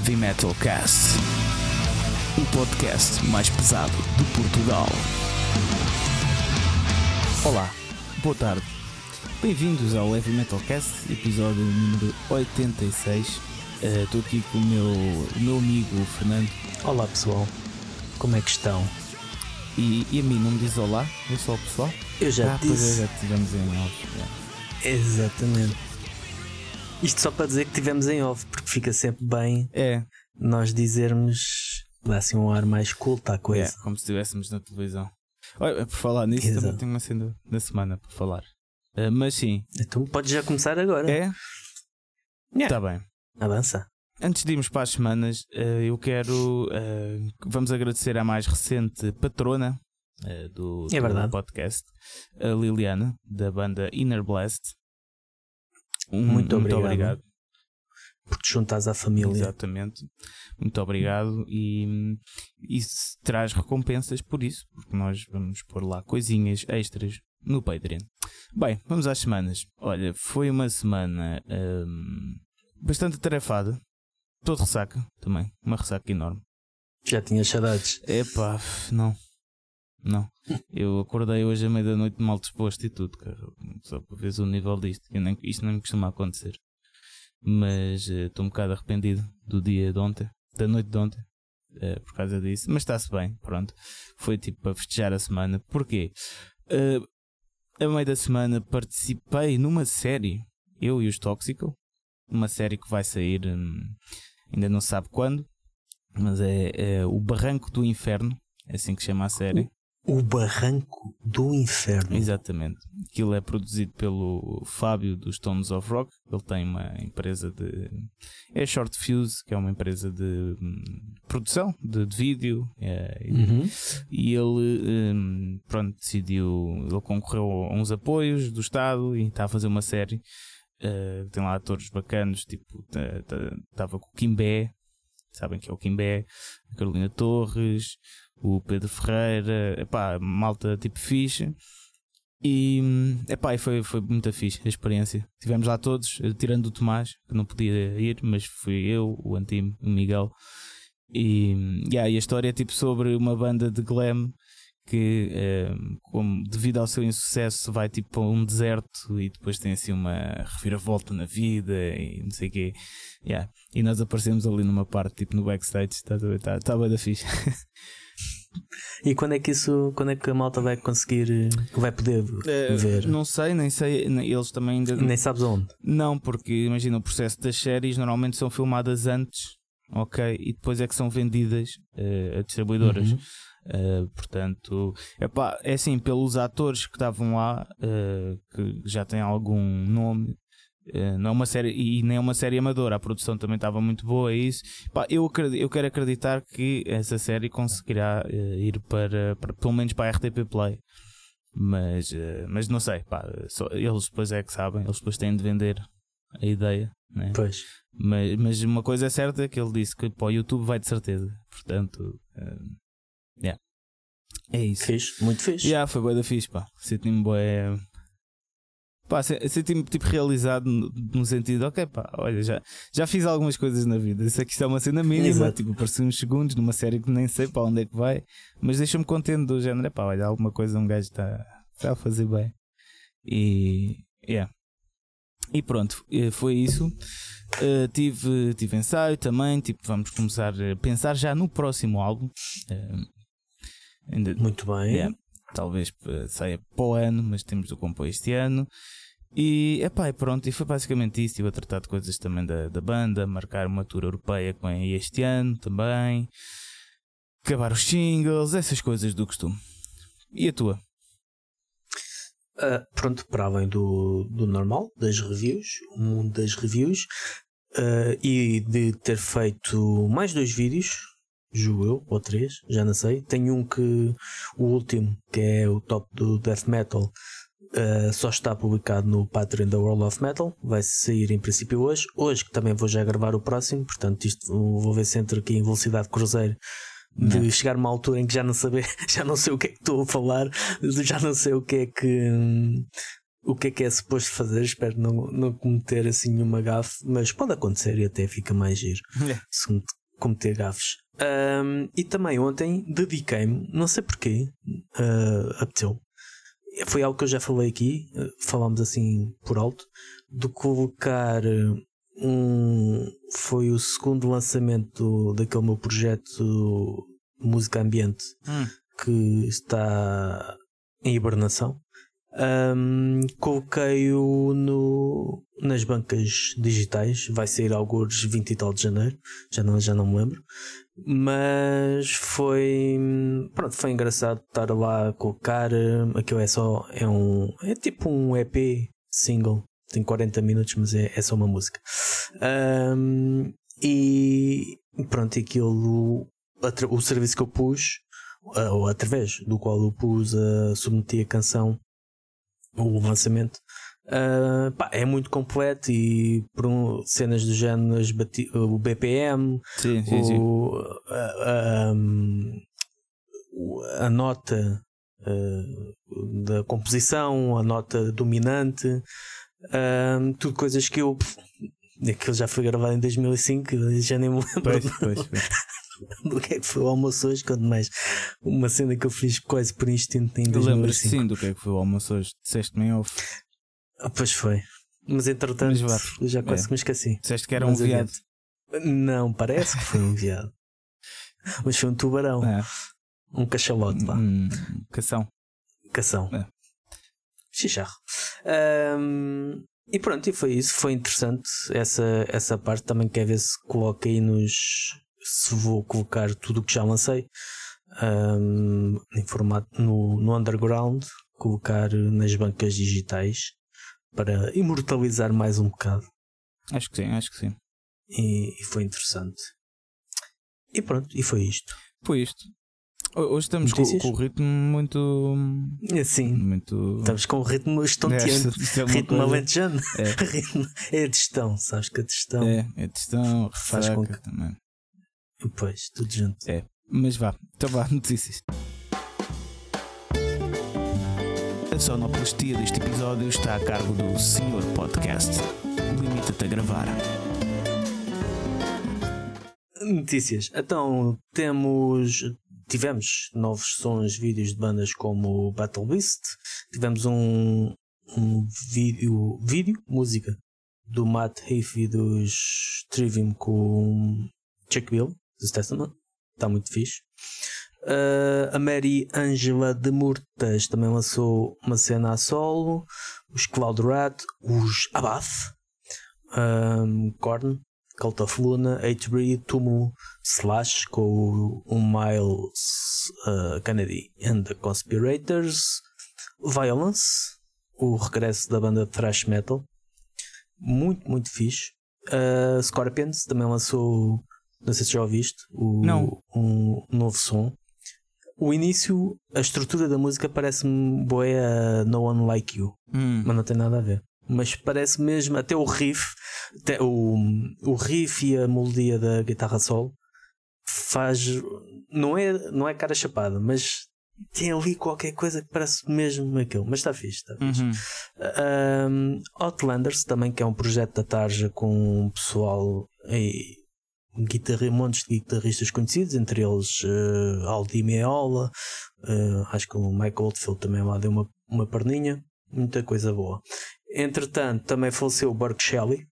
Heavy Metal Cast, o podcast mais pesado de Portugal. Olá, boa tarde. Bem-vindos ao Heavy Metal Cast, episódio número 86. Eh, Estou aqui com o meu, o meu amigo Fernando Olá pessoal, como é que estão? e, e a mim não me diz olá, eu sou o pessoal. Eu já ah, te pois é, disse. já tivemos em já. Exatamente. Isto só para dizer que tivemos em off, porque fica sempre bem É, nós dizermos, dá assim um ar mais culto à é, coisa. como se estivéssemos na televisão. Olha, por falar nisso, Exato. também tenho uma cena da semana para falar. Eh, mas sim, Então podes já começar agora. é? Yeah. Está bem. Avança. Antes de irmos para as semanas, eh, eu quero. eh, vamos agradecer à mais recente patrona do, É do podcast, a Liliana, da banda Inner Blast. Um- Muito obrigado. obrigado. Por te juntares à família. Exatamente. Muito obrigado. E isso traz recompensas por isso, porque nós vamos pôr lá coisinhas extras no Patreon. Bem, vamos às semanas. Olha, foi uma semana hum, bastante atarefada. Todo ressaca também. Uma ressaca enorme. Já tinha saudades. Epá, não. Não. Eu acordei hoje à meia da noite mal disposto e tudo, cara. Só para ver o nível disto. Eu nem, isto não me costuma acontecer. Mas eh, estou um bocado arrependido do dia de ontem, da noite de ontem, eh, por causa disso. Mas está-se bem, pronto. Foi tipo para festejar a semana. Porquê? Eh, a meio da semana participei numa série, eu e os Tóxico. Uma série que vai sair, hum, ainda não sabe quando, mas é, é o Barranco do Inferno, é assim que chama a série. O Barranco do Inferno. Exatamente. Aquilo é produzido pelo Fábio dos Tones of Rock. Ele tem uma empresa de. É Short Fuse, que é uma empresa de hum, produção de, de vídeo. é, e- Uhum. E ele, hum, pronto, decidiu. Ele concorreu a uns apoios do Estado e está a fazer uma série. eh, tem lá atores bacanos, tipo, estava com o Kimbé, sabem que é o Kimbé, a Carolina Torres, o Pedro Ferreira, epá, malta tipo fixe. E, epá, e foi, foi muito fixe a experiência. Estivemos lá todos, eh, tirando o Tomás, que não podia ir, mas fui eu, o Antimo, o Miguel. E, yeah, e a história é tipo sobre uma banda de glam que, eh, como, devido ao seu insucesso, vai tipo para um deserto e depois tem assim uma reviravolta na vida e não sei o quê. Yeah. E nós aparecemos ali numa parte, tipo no backstage, está tá, tá bem da fixe. E quando é que isso, quando é que a malta vai conseguir, vai poder ver? Eh, Não sei, nem sei, eles também ainda. Nem sabes onde. Não, porque imagina o processo das séries normalmente são filmadas antes, ok? E depois é que são vendidas eh, a distribuidoras. Uhum. Uh, portanto, epá, é assim, pelos atores que estavam lá, uh, que já têm algum nome, uh, não é uma série, e nem é uma série amadora, a produção também estava muito boa, é isso. Epá, eu, acredi- eu quero acreditar que essa série conseguirá uh, ir para, para, pelo menos para a RTP Play. Mas, uh, mas não sei, pá, só- eles depois é que sabem, eles depois têm de vender a ideia, né? Pois. mas, mas uma coisa é certa que ele disse que para o YouTube vai de certeza, portanto, uh, yeah. é isso. Fixe, muito fixe. Já, foi bué da fixe, pá. Senti-me bué. Pá, se- senti-me tipo realizado no, no sentido, ok, pá, olha, já, já fiz algumas coisas na vida. Isso aqui está uma cena mínima, Exato. tipo, apareci uns segundos numa série que nem sei para onde é que vai, mas deixa-me contente do género, é pá, olha, alguma coisa um gajo está está a fazer bem. E. Yeah. E pronto, eh, foi isso. Eh, tive, tive ensaio também, tipo, vamos começar a pensar já no próximo álbum. Eh, ainda, Muito bem. Yeah. Talvez eh, saia para o ano, mas temos de o compor este ano. E epá, e pronto, e foi basicamente isso. Estive a tratar de coisas também da, da banda, marcar uma tour europeia vem aí este ano também, acabar os singles, essas coisas do costume. E a tua? Ah, pronto, para além do, do normal, das reviews, o mundo das reviews, ah, e de ter feito mais dois vídeos, julgo eu, ou três, já não sei. Tenho um que, o último, que é o top do Death Metal, ah, só está publicado no Patreon da World of Metal, vai sair em princípio hoje. Hoje que também vou já gravar o próximo, portanto isto vou ver se entro aqui em velocidade cruzeiro de Não. chegar a uma altura em que já não saber, já não sei o que é que estou a falar, já não sei o que é que hum, o que é que é suposto fazer. Espero não, não cometer assim nenhuma gafe, mas pode acontecer e até fica mais giro É. se cometer gafes. Um, e também ontem dediquei-me, não sei porquê, uh, apeteceu. Foi algo que eu já falei aqui, uh, falámos assim por alto, de colocar um. Foi o segundo lançamento daquele meu projeto música ambiente Hum. que está em hibernação. Um, Coloquei-o no, nas bancas digitais, vai sair alguns 20 e tal de janeiro, já não, já não me lembro. Mas foi pronto, foi engraçado estar lá a colocar. Aquilo é só é um é tipo um EP single, tem 40 minutos, mas é, é só uma música. Um, e pronto, aquilo o serviço que eu pus, ah, ou através do qual eu pus a submeti a canção, o lançamento, ah, pá, é muito completo e por um- cenas do género o BPM, Sim, sim, sim. o, a, a- a nota uh, da composição, a nota dominante, um, tudo coisas que eu. Aquilo já foi gravado em 2005, eu já nem me lembro Pois, pois, pois. do que é que foi o almoço hoje, quanto mais uma cena que eu fiz quase por instinto em Lembras-te 2005. sim do que é que foi o almoço hoje? Disseste-me em off. Ah, pois foi. Mas entretanto, Mas já quase É. que me esqueci. Disseste que era um Mas viado. adiante. Não, parece que foi um viado. Mas foi um tubarão, É. um cachalote, pá. Hum, cação. Cação. É. Xixarro. Ahm, e pronto, e foi isso. Foi interessante essa, essa parte. Também quer ver se coloco aí nos. Se vou colocar tudo o que já lancei ahm, em formato no, no underground, colocar nas bancas digitais para imortalizar mais um bocado. Acho que sim, acho que sim. E, e foi interessante. E pronto, e foi isto. Foi isto. Ho- Hoje estamos com, com o ritmo muito. E assim, Muito. estamos com um ritmo estonteante. É uma Ritmo coisa- alentejano. É. Ritmo- É a digestão, sabes que a digestão. É, é testão, Faz com ressaca também. Pois, tudo junto. Mas vá, então vá, notícias. Sonoplastia deste episódio está a cargo do Senhor Podcast. Limita-te a gravar. Notícias. Então, temos. Tivemos novos sons, vídeos de bandas como Battle Beast. Tivemos um, um vídeo, vídeo, música do Matt Heath e dos Trivium com Chuck Bill, dos Testament. Está muito fixe. Uh, a Mary Angela de Murtas também lançou uma cena a solo. Os Cloud Rat, os Abath, um, Korn, Cult of Luna, H-Breed, Tumu, Slash com o, Miles uh, Kennedy and the Conspirators, Violence, o regresso da banda de thrash metal, muito, muito fixe. Uh, Scorpions também lançou, não sei se já ouviste, o, um novo som. O início, a estrutura da música parece-me boa a No One Like You Hum, mas não tem nada a ver. Mas parece mesmo, até o riff, até o, o riff e a melodia da guitarra solo faz. Não é, não é cara chapada, mas tem ali qualquer coisa que parece mesmo aquilo. Mas está fixe, está fixe. uhum. Um, Outlanders também, que é um projeto da Tarja com um pessoal e guitarra, montes de guitarristas conhecidos, entre eles uh, Aldi Meola, uh, acho que o Mike Oldfield também lá deu uma, uma perninha, muita coisa boa. Entretanto, também faleceu o Burke Shelley,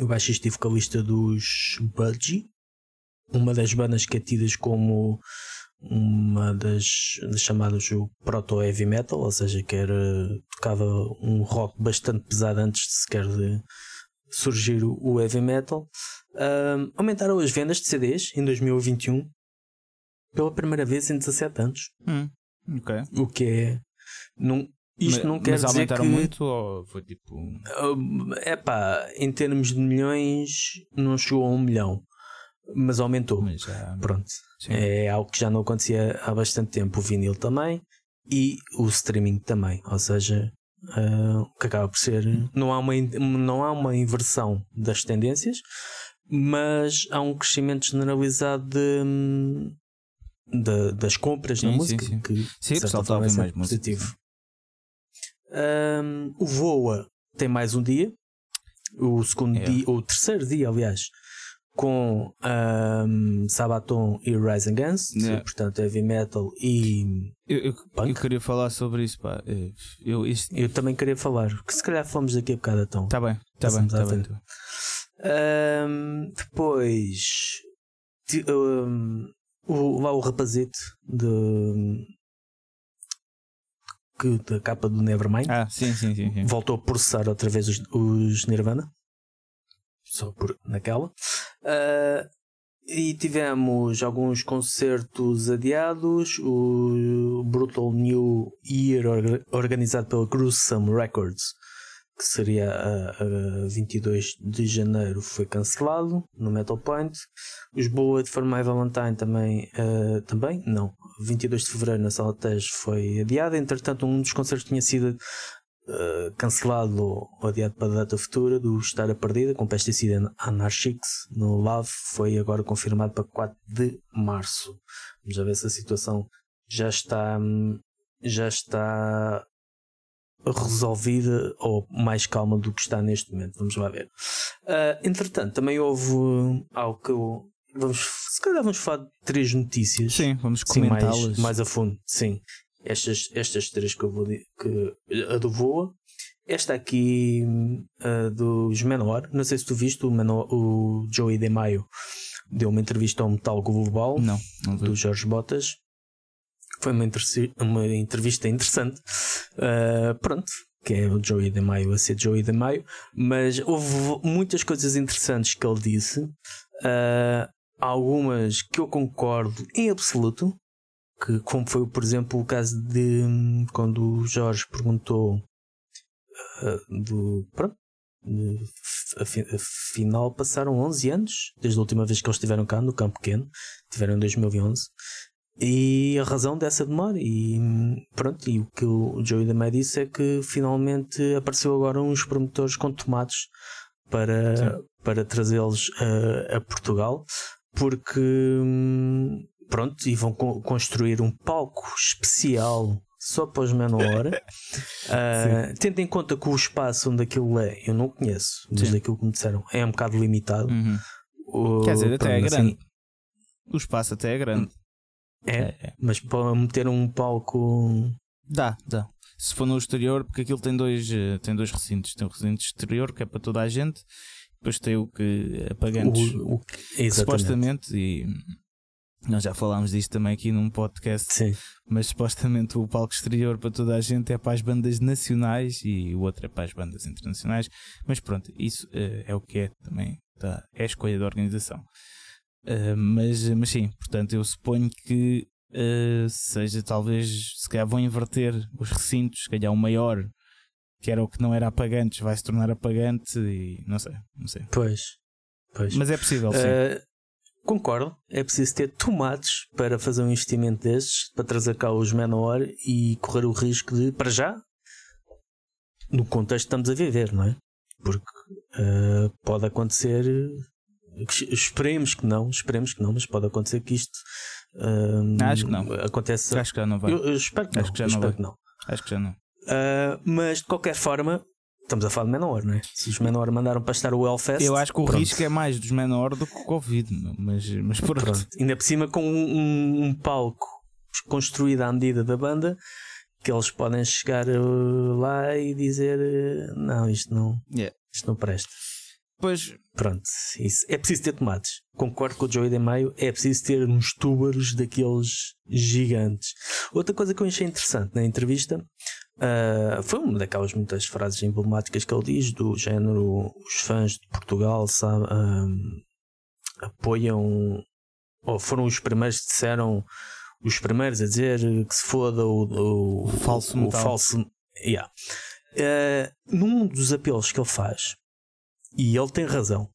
o baixista e vocalista dos Budgie, uma das bandas que é tidas como uma das, das chamadas o proto heavy metal, ou seja, que era tocava um rock bastante pesado antes de sequer de surgir o heavy metal. Ahm, aumentaram as vendas de CDs em 2021 pela primeira vez em 17 anos, Hum, o que é não, isto mas, não quer mas dizer aumentaram que muito ou foi tipo. é pá, em termos de milhões não chegou a um milhão, mas aumentou. Mas já. Pronto. Sim. É algo que já não acontecia há bastante tempo. O vinil também e o streaming também. Ou seja, ah, o que acaba por ser. Não há, uma, não há uma inversão das tendências, mas há um crescimento generalizado de, hum, de- das compras na Sim, sim, música. sim. Que, Sim, o certa pessoal está a é mais música. positivo. Um, o Voa tem mais um dia, o segundo É. dia, o terceiro dia, aliás, com um, Sabaton e Rise Against, É. portanto heavy metal e Eu, eu, eu queria falar sobre isso, pá. Eu, isto... eu também queria falar, que se calhar falamos daqui a bocado então. Tá bem, tá bem, Passamos à tá bem. tá bem. Um, depois um, o, lá o rapazito de, que, da capa do Nevermind Ah, sim, sim, sim. sim. voltou a processar outra vez os, os Nirvana só por naquela Ah, e tivemos alguns concertos adiados o Brutal New Year orga- organizado pela Gruesome Records que seria a, a 22 de janeiro foi cancelado no Metal Point. Os Bullet for My Valentine também ah, também? Não. 22 de fevereiro na Sala Tejo foi adiado. Entretanto um dos concertos tinha sido Uh, cancelado ou adiado para a data futura do Estar a Perdida com Pesticida Anarchics no LAV foi agora confirmado para 4 de março. Vamos ver se a situação já está hum, já está resolvida ou mais calma do que está neste momento. Vamos lá ver. Uh, entretanto, também houve algo que eu vamos, se calhar vamos falar de três notícias Sim, vamos Sim, mais, comentá-las. mais a fundo, sim. Estas, estas três que eu vou dizer, que, a do Voa, esta aqui a dos Menor, não sei se tu viste, o, Menor, o Joey De Maio deu uma entrevista ao Metal Global Não, não do Jorge Botas. Foi uma, uma entrevista interessante. Uh, pronto, que é o Joey De Maio a ser Joey De Maio, mas houve muitas coisas interessantes que ele disse. Uh, algumas que eu concordo em absoluto, que como foi, por exemplo, o caso de quando o Jorge perguntou uh, do pronto, afinal passaram 11 anos desde a última vez que eles estiveram cá no Campo Pequeno, tiveram em 2011 e a razão dessa demora e pronto, e o que o Joey da disse é que finalmente apareceu agora uns promotores com tomates para, Sim. para trazê-los a, a Portugal porque hum, pronto, e vão co- construir um palco especial só para os Menor. uh, tendo em conta que o espaço onde aquilo é, eu não conheço, mas Sim. daquilo que me disseram, é um bocado limitado. Uhum. O- Quer dizer, até é assim, grande. O espaço até é grande. É, é. mas para meter um palco. Dá, dá. Se for no exterior, porque aquilo tem dois, eh, tem dois recintos. Tem o recinto exterior, que é para toda a gente, depois tem o que é pagantes, o, o, que exatamente. supostamente, e nós já falámos disto também aqui num podcast, Sim, mas supostamente o palco exterior para toda a gente é para as bandas nacionais e o outro é para as bandas internacionais. Mas pronto, isso eh, é o que é também, tá, é a escolha da organização. Eh, mas, mas sim, portanto, eu suponho que eh, seja talvez, se calhar vão inverter os recintos, se calhar o maior, que era o que não era apagante, vai se tornar apagante e não sei, não sei. pois. pois. Mas é possível, sim. Uh, concordo, é preciso ter tomates para fazer um investimento destes, para trazer cá os Menor e correr o risco de, para já, no contexto que estamos a viver, não é? Porque uh, pode acontecer. Esperemos que não, esperemos que não, mas pode acontecer que isto uh, Acho que não. aconteça. Acho que já não vai. Eu, eu espero que Acho não. que já não vai. não. Acho que já não. Uh, mas de qualquer forma, estamos a falar de Menor, não é? Se os Menor mandaram para estar o Hellfest. Eu acho que o pronto. risco é mais dos menores do que o Covid, mas, mas pronto. Pronto. Ainda por cima com um, um- palco construído à medida da banda que eles podem chegar uh, lá e dizer uh, não, isto não, Yeah. isto não presta. Pois, Pronto, isso. é preciso ter tomates. Concordo com o Joey de Maio, é preciso ter uns túbaros daqueles gigantes. Outra coisa que eu achei interessante na entrevista uh, foi uma daquelas muitas frases emblemáticas que ele diz, do género: os fãs de Portugal sabe, um, apoiam, ou foram os primeiros que disseram, os primeiros a dizer que se foda o, o, O falso o metal. falso. Yeah. Uh, num dos apelos que ele faz, e ele tem razão.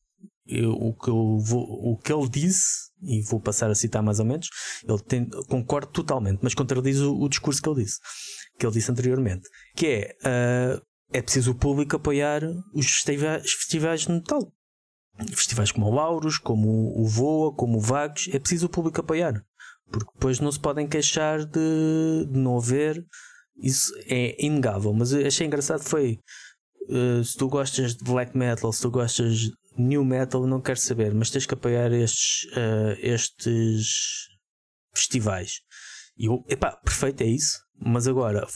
Eu- o, que eu vou, o que ele disse, e vou passar a citar mais ou menos, ele tem, concordo totalmente, mas contradiz o, o discurso que ele disse, que ele disse anteriormente, que é ah, é preciso o público apoiar os festivais, festivais de metal. Festivais como o Lauros, como o Voa, como o Vagos, é preciso o público apoiar. Porque depois não se podem queixar de, de não haver Isso é inegável. Mas achei engraçado foi uh, se tu gostas de black metal, se tu gostas de new metal, não quero saber, mas tens que apoiar estes, uh, estes festivais. E eu, epá, perfeito, é isso. Mas agora,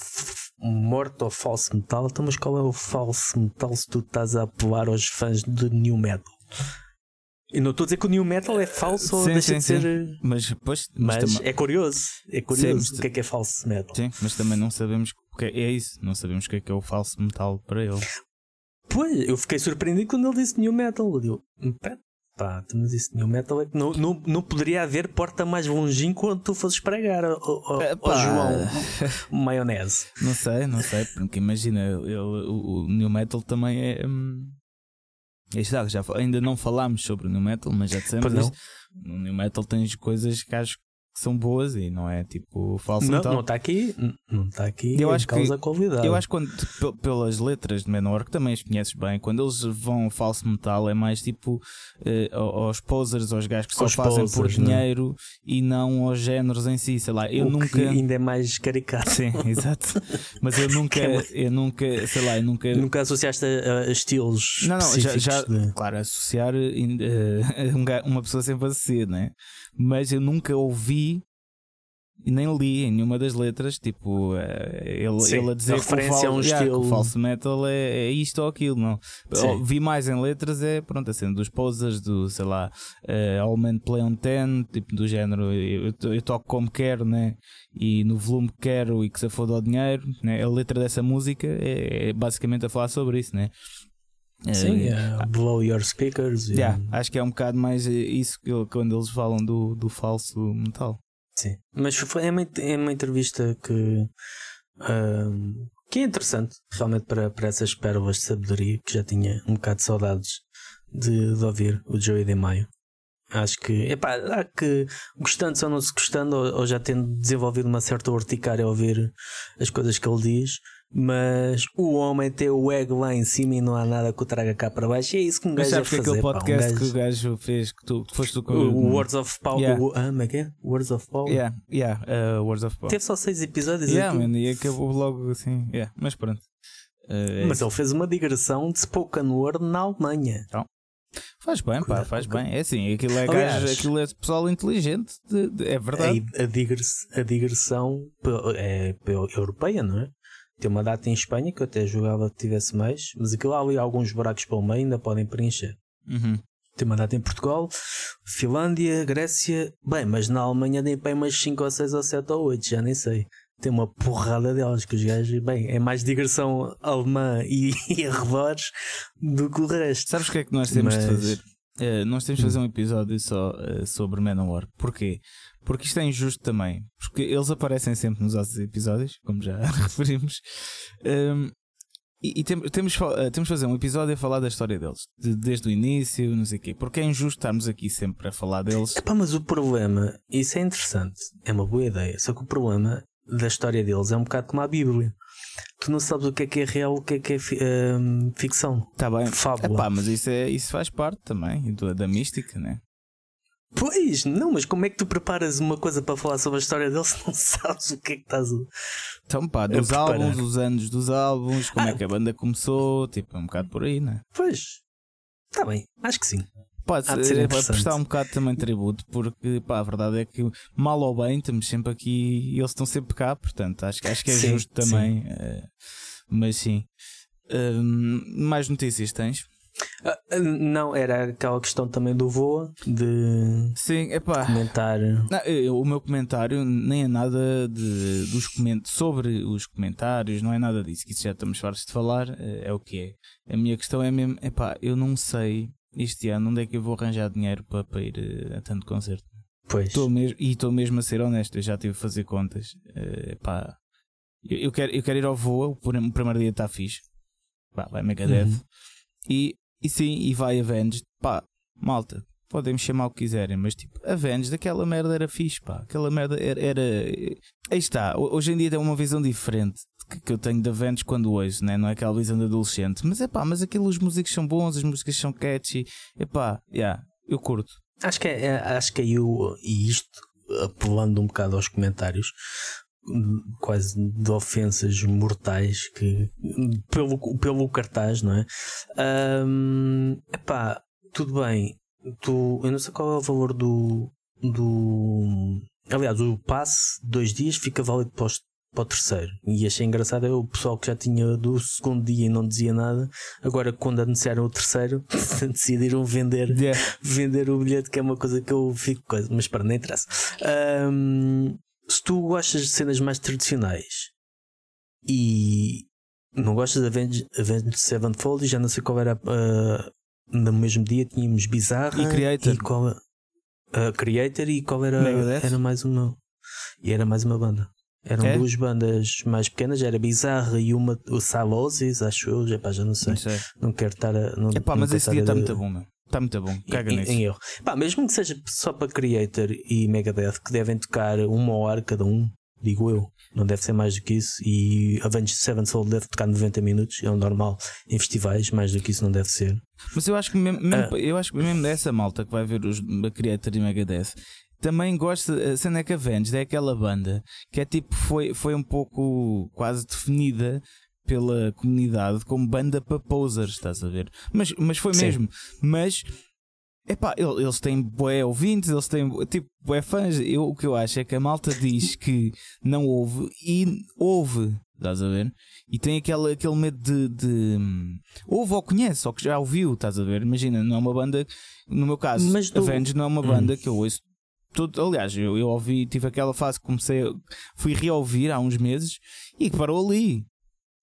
morto ou falso metal, então, mas qual é o falso metal se tu estás a apelar aos fãs de new metal? E não estou a dizer que o new metal é falso ou deixa sim, de ser. sim. Mas, pois, Mas, mas, é curioso. É curioso Sim, o que é que é falso metal. sim, mas também não sabemos que é, é isso. Não sabemos o que é que é o falso metal para ele. Pois, eu fiquei surpreendido quando ele disse new metal. Eu digo, "Hum, pera, pá, tu mas isso new metal é que não, não, não poderia haver porta mais longínqua quando tu fosses pregar ao, ao, ao Epá. João maionese. Não sei, não sei, porque imagina, ele, o, o New Metal também é. Hum, está, já, ainda não falámos sobre o New Metal, mas já dissemos isto. No New Metal tens coisas que acho que são boas e não é tipo falso Não, metal. não está aqui, não está aqui Eu acho que- causa qualidade. Eu acho que quando, pe- pelas letras de Menor, que também as conheces bem, quando eles vão falso metal é mais tipo eh, ao- aos posers, aos gajos que só Aos fazem por posers, não é? dinheiro e não aos géneros em si, sei lá. Eu o nunca. que ainda é mais caricato. Sim, exato. Mas eu nunca, eu nunca, sei lá, eu nunca. Nunca associaste a, a estilos Não, não, já, já de- claro, associar ga- uma pessoa sempre associa, né? Mas eu nunca ouvi e nem li em nenhuma das letras, tipo, eh, ele, Sim, ele a dizer a que o, fal- a um yeah, estilo- falso metal é, é isto ou aquilo, não. Sim. Vi mais em letras, é pronto, a cena dos posers, do sei lá, eh, All Men Play on Ten, tipo do género, eu, eu, toco como quero, né? E no volume que quero e que se foda o dinheiro, né? A letra dessa música é, é basicamente a falar sobre isso, né? Sim, é, blow your speakers. e- Yeah, acho que é um bocado mais eh, isso que quando eles falam do, do falso metal. Sim. Mas foi, é, uma, é uma entrevista que, ahm, que é interessante, realmente, para, para essas pérolas de sabedoria que já tinha um bocado de saudades de, de ouvir o Joey de Maio. Acho que, epá, há que gostando ou não se gostando, ou, ou já tendo desenvolvido uma certa urticária a ouvir as coisas que ele diz, mas o homem tem o ego lá em cima e não há nada que o traga cá para baixo. E é isso que um Mas gajo deve sabes que fazer. aquele pá, um podcast gajo- que o gajo fez, que tu que foste tu com o, o Words of Power. Yeah. O, ah, como é que é? Words of Power. Yeah, yeah, uh, Words of Power. Teve só seis episódios Yeah, aquilo. man, e acabou logo assim. Yeah, mas pronto. Uh, Mas ele fez uma digressão de spoken word na Alemanha. faz bem, pá, faz bem. É assim, aquilo é, Aliás- gajo, aquilo é pessoal inteligente, de- de- é verdade. A, a, digress- a digressão é pe- europeia, não é? Tem uma data em Espanha que eu até jogava que tivesse mais, mas aquilo há ali alguns buracos pelo meio ainda podem preencher. Uhum. Tem uma data em Portugal, Finlândia, Grécia. Bem, mas na Alemanha tem bem mais 5 ou 6 ou 7 ou 8, já nem sei. Tem uma porrada delas que os gajos, bem, é mais digressão alemã e, e arredores do que o resto. Sabes o que é que nós temos de Mas- fazer? Uh, nós temos de fazer um episódio só uh, sobre Manowar. Porquê? Porque isto é injusto também. Porque eles aparecem sempre nos nossos episódios, como já referimos. Um, e e tem- temos, uh, temos de fazer um episódio a falar da história deles, de- desde o início, não sei o quê. Porque é injusto estarmos aqui sempre a falar deles. Epá, mas o problema, isso é interessante, é uma boa ideia, só que o problema da história deles é um bocado como a Bíblia. Tu não sabes o que é que é real, o que é que é hum, ficção. Está bem. Fábula. Epá, mas isso, é, isso faz parte também do- da mística, né? Pois, não, mas como é que tu preparas uma coisa para falar sobre a história deles se não sabes o que é que estás a. Então, pá, dos álbuns, os anos dos álbuns, como é Ah. que a banda começou, tipo, é um bocado por aí, né? Pois, está bem, acho que sim. Pode Há ser interessante. prestar um bocado também tributo, porque pá, a verdade é que mal ou bem estamos sempre aqui e eles estão sempre cá, portanto acho, que- acho que é Sim, justo também. eh, mas sim. Hum, mais notícias tens? Ah, ah, não, era aquela questão também do Voa, de Sim, é pá. comentar. Não, eu- o meu comentário nem é nada de, dos coment sobre os comentários, não é nada disso, que isso já estamos fartos de falar, eh, é o que é. A minha questão é mesmo, epá, eu não sei este ano onde é que eu vou arranjar dinheiro para, para ir eh, a tanto concerto. Pois, Estou mesmo, e estou mesmo a ser honesto, eu já tive a fazer contas. Epá, eu, eu quero, eu quero ir ao Voa, o prim- o primeiro dia está fixe. Pá, vai Megadeth. Uhum. E, e sim, e vai Avenged. Pá, malta, podem me chamar o que quiserem, mas tipo, Avenged, aquela merda era fixe, pá. Aquela merda era. era... Aí está, ho- hoje em dia tem uma visão diferente que, eu tenho de Avenged quando ouço, né? não é aquela visão de adolescente. Mas é pá, mas aquilo, os músicos são bons, as músicas são catchy. É pá, yeah, eu curto. Acho que, é, é- acho que aí o, e isto, apelando um bocado aos comentários, quase de ofensas mortais que pelo, pelo cartaz, não é? Um, epá, tudo bem. Tu, eu não sei qual é o valor do. do aliás, o passe dois dias fica válido para, os, para o terceiro. E achei engraçado é o pessoal que já tinha do segundo dia e não dizia nada. Agora, quando anunciaram o terceiro, decidiram vender, yeah. vender o bilhete, que é uma coisa que eu fico coisa, mas para nem interessa. Um, se tu gostas de cenas mais tradicionais e não gostas de Avenged, Avenged Sevenfold, já não sei qual era. Uh, no mesmo dia tínhamos Bizarra e Creator. E qual, uh, Creator e qual era? Megadeth? Era mais uma. E era mais uma banda. Eram é? duas bandas mais pequenas, era Bizarra e uma, o Salosis, acho eu, já, pá, já não sei. Não, sei. não quero estar a. Não, Epá, mas esse dia está muito bom, meu. Está muito bom, caga em, nisso. Em erro. Pá, mesmo que seja só para Creator e Megadeth, que devem tocar uma hora cada um, digo eu. Não deve ser mais do que isso. E Avenged Sevenfold deve tocar 90 minutos, é o normal em festivais, mais do que isso não deve ser. Mas eu acho que mesmo, mesmo, uh, eu acho que mesmo dessa malta que vai ver os Creator e Megadeth também gosto. A cena é que Avenged é aquela banda que é tipo, foi, foi um pouco quase definida pela comunidade como banda para posers, estás a ver? Mas, mas foi Sim. mesmo. Mas Epá, eles têm bué ouvintes, eles têm tipo bué fãs. Eu, o que eu acho é que a malta diz que não ouve e ouve, estás a ver? E tem aquele, aquele medo de, de ouve ou conhece, ou que já ouviu, estás a ver? Imagina, não é uma banda, no meu caso, Mas tu... Avenged não é uma banda hum. que eu ouço. Tudo, aliás, eu, eu ouvi, tive aquela fase que comecei, fui reouvir há uns meses e que parou ali,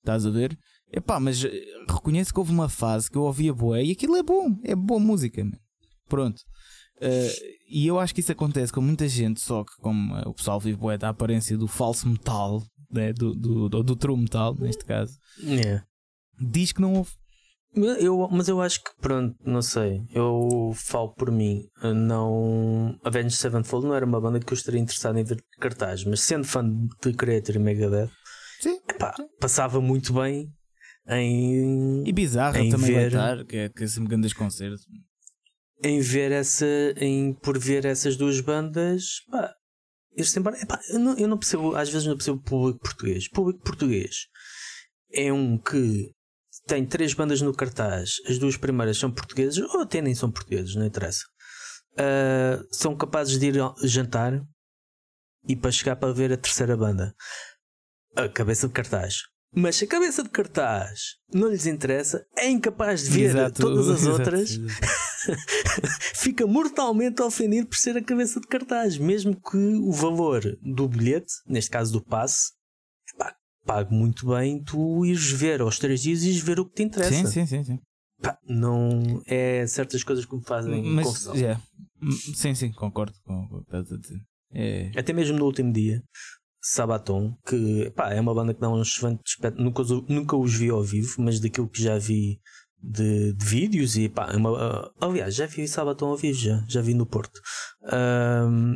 estás a ver? Epá, mas eh, reconheço que houve uma fase que eu ouvia boé e aquilo é bom, é boa música. Pronto. Uh, e eu acho que isso acontece com muita gente, só que como o pessoal vive bué da aparência do falso metal, né? do, do, do, do true metal, neste caso, yeah. diz que não houve. Eu, mas eu acho que, pronto, não sei. Eu falo por mim. Não. Avenged Sevenfold não era uma banda que eu estaria interessado em ver cartaz, mas sendo fã de Creator e Megadeth, Sim. Epá, passava muito bem em. E bizarro em também ver... estar, que é, que é sempre grandes concertos em ver essa em por ver essas duas bandas pá, embora, epá, eu, não, eu não percebo às vezes não percebo o público português o público português é um que tem três bandas no cartaz as duas primeiras são portuguesas ou até nem são portugueses não interessa uh, são capazes de ir jantar e para chegar para ver a terceira banda a cabeça de cartaz mas se a cabeça de cartaz não lhes interessa, é incapaz de ver exato, todas as exato, outras, exato. fica mortalmente ofendido por ser a cabeça de cartaz, mesmo que o valor do bilhete, neste caso do passe, pá, pague muito bem tu ires ver aos três dias e ires ver o que te interessa. Sim, sim, sim. sim. Pá, não é certas coisas que me fazem Mas, confusão. Yeah. Sim, sim, concordo com o que estás a dizer. É... Até mesmo no último dia, Sabaton, que pá, é uma banda que dá um excelente aspecto. Nunca, nunca os vi ao vivo, mas daquilo que já vi de, de vídeos e pá, é uma, uh, aliás, já vi Sabaton ao vivo, já, já vi no Porto.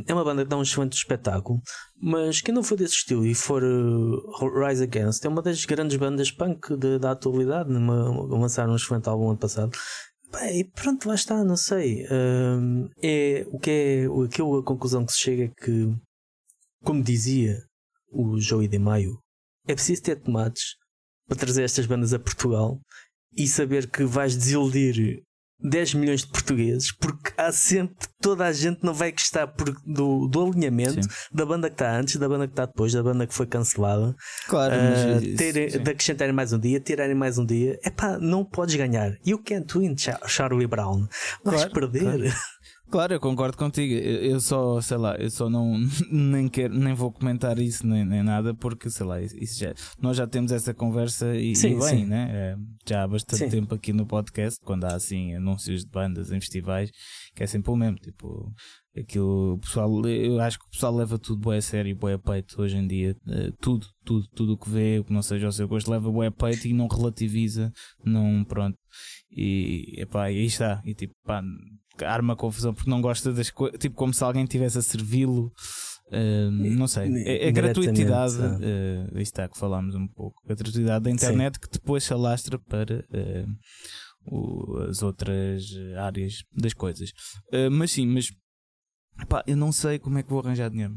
É uma banda que dá um excelente espetáculo, mas quem não for desse estilo e for uh, Rise Against, é uma das grandes bandas punk de, da atualidade. Lançaram um excelente álbum ano passado. E pronto, lá está, não sei. é o que é aquilo, a conclusão que se chega é que, como dizia o Joey de Maio, é preciso ter tomates para trazer estas bandas a Portugal e saber que vais desiludir 10 milhões de portugueses, porque há sempre toda a gente não vai gostar por, do, do alinhamento sim. da banda que está antes, da banda que está depois, da banda que foi cancelada. Claro, uh, ter, de acrescentarem mais um dia, tirarem mais um dia. É pá, não podes ganhar. You can't win, Charlie Brown. Vais claro, perder. Claro. Claro, eu concordo contigo. Eu só, sei lá, eu só não nem quero, nem vou comentar isso nem, nem nada, porque sei lá, isso já, nós já temos essa conversa e, sim, e bem, sim. né? É, já há bastante sim. tempo aqui no podcast, quando há assim anúncios de bandas em festivais, que é sempre o mesmo, tipo, aquilo, o pessoal, eu acho que o pessoal leva tudo boé a sério, boé a peito hoje em dia, uh, tudo, tudo, tudo o que vê, o que não seja o seu gosto, leva boé a peito e não relativiza, não, pronto. E, epá, e aí está, e tipo, pá, arma confusão porque não gosta das coisas, tipo como se alguém tivesse a servi-lo. Uh, não sei, é, é gratuitidade, uh, está que falámos um pouco, a gratuitidade da internet Sim. que depois se alastra para uh, o, as outras áreas das coisas. Uh, mas sim, mas pá, eu não sei como é que vou arranjar dinheiro.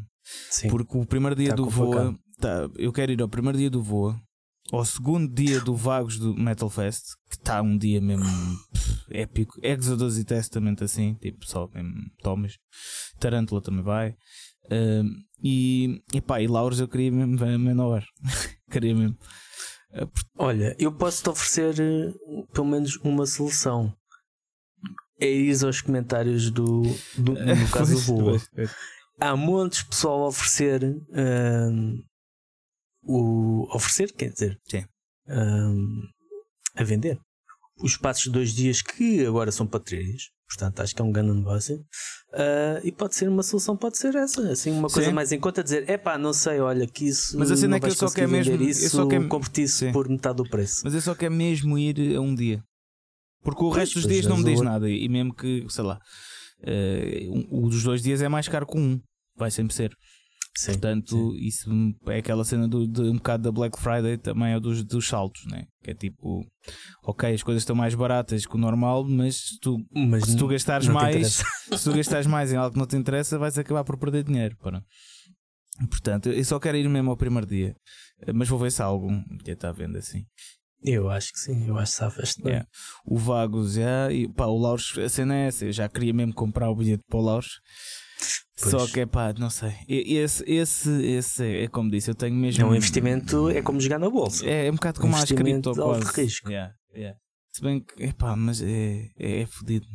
Sim. Porque o primeiro dia tá do voo tá, eu quero ir ao primeiro dia do Voa, ao segundo dia do Vagos do Metal Fest, que está um dia mesmo pff, épico. Exodus e Testament assim, tipo só mesmo Thomas. Tarantula também vai. Um, e, e pá, e Lauros eu queria mesmo ver a Menor. queria mesmo. Uh, Olha, eu posso-te oferecer uh, pelo menos uma solução. É ir aos comentários do, do no caso do Voa. Há montes de pessoal a oferecer o oferecer, quer dizer, um, a vender os espaços de dois dias que agora são para três. Portanto, acho que é um grande negócio. Uh, e pode ser uma solução, pode ser essa. Assim, uma coisa Sim. mais em conta, dizer, é pá, não sei, olha, que isso. Mas assim não é que eu só quero mesmo. Isso, eu só quero... convertir-se por metade do preço. Mas eu só quero mesmo ir a um dia. Porque o pois, resto dos dias não me diz nada. E mesmo que, sei lá, uh, um, o dos dois dias é mais caro que um. Vai sempre ser. Sim, Portanto, sim. isso é aquela cena do, de um bocado da Black Friday também é dos, dos saltos, né? que é tipo, ok, as coisas estão mais baratas que o normal, mas, tu, mas se tu gastares mais, se tu gastares mais em algo que não te interessa, vais acabar por perder dinheiro. Para. Portanto, eu só quero ir mesmo ao primeiro dia, mas vou ver se há algum que está vendo assim. Eu acho que sim, eu acho que safas bem. Yeah. O Vagos, já, e pá, o Lauros, a cena é essa, eu já queria mesmo comprar o bilhete para o Lauros. Pois. Só que é pá, não sei. Esse, esse, esse é como disse, eu tenho mesmo. É um investimento, é como jogar na bolsa. É, é um bocado como um as cripto quase. risco. Yeah, yeah. Se bem que, é pá, mas é, é, é fodido.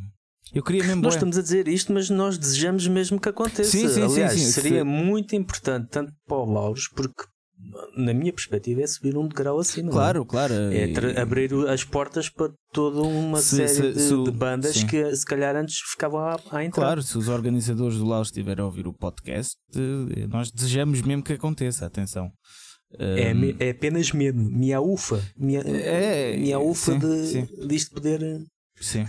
Eu queria mesmo. Nós estamos a dizer isto, mas nós desejamos mesmo que aconteça. Sim, sim, Aliás, sim, sim. seria muito importante, tanto para o Lauros, porque na minha perspectiva, é subir um degrau acima. Claro, claro. É abrir as portas para toda uma se, série se, de, se, de, bandas sim. que se calhar antes ficavam à, à entrada. Claro, se os organizadores do Laos estiverem a ouvir o podcast, eh, nós desejamos mesmo que aconteça. Atenção. É, um... é apenas medo, minha ufa, minha, é, minha ufa sim, de, sim. disto poder sim.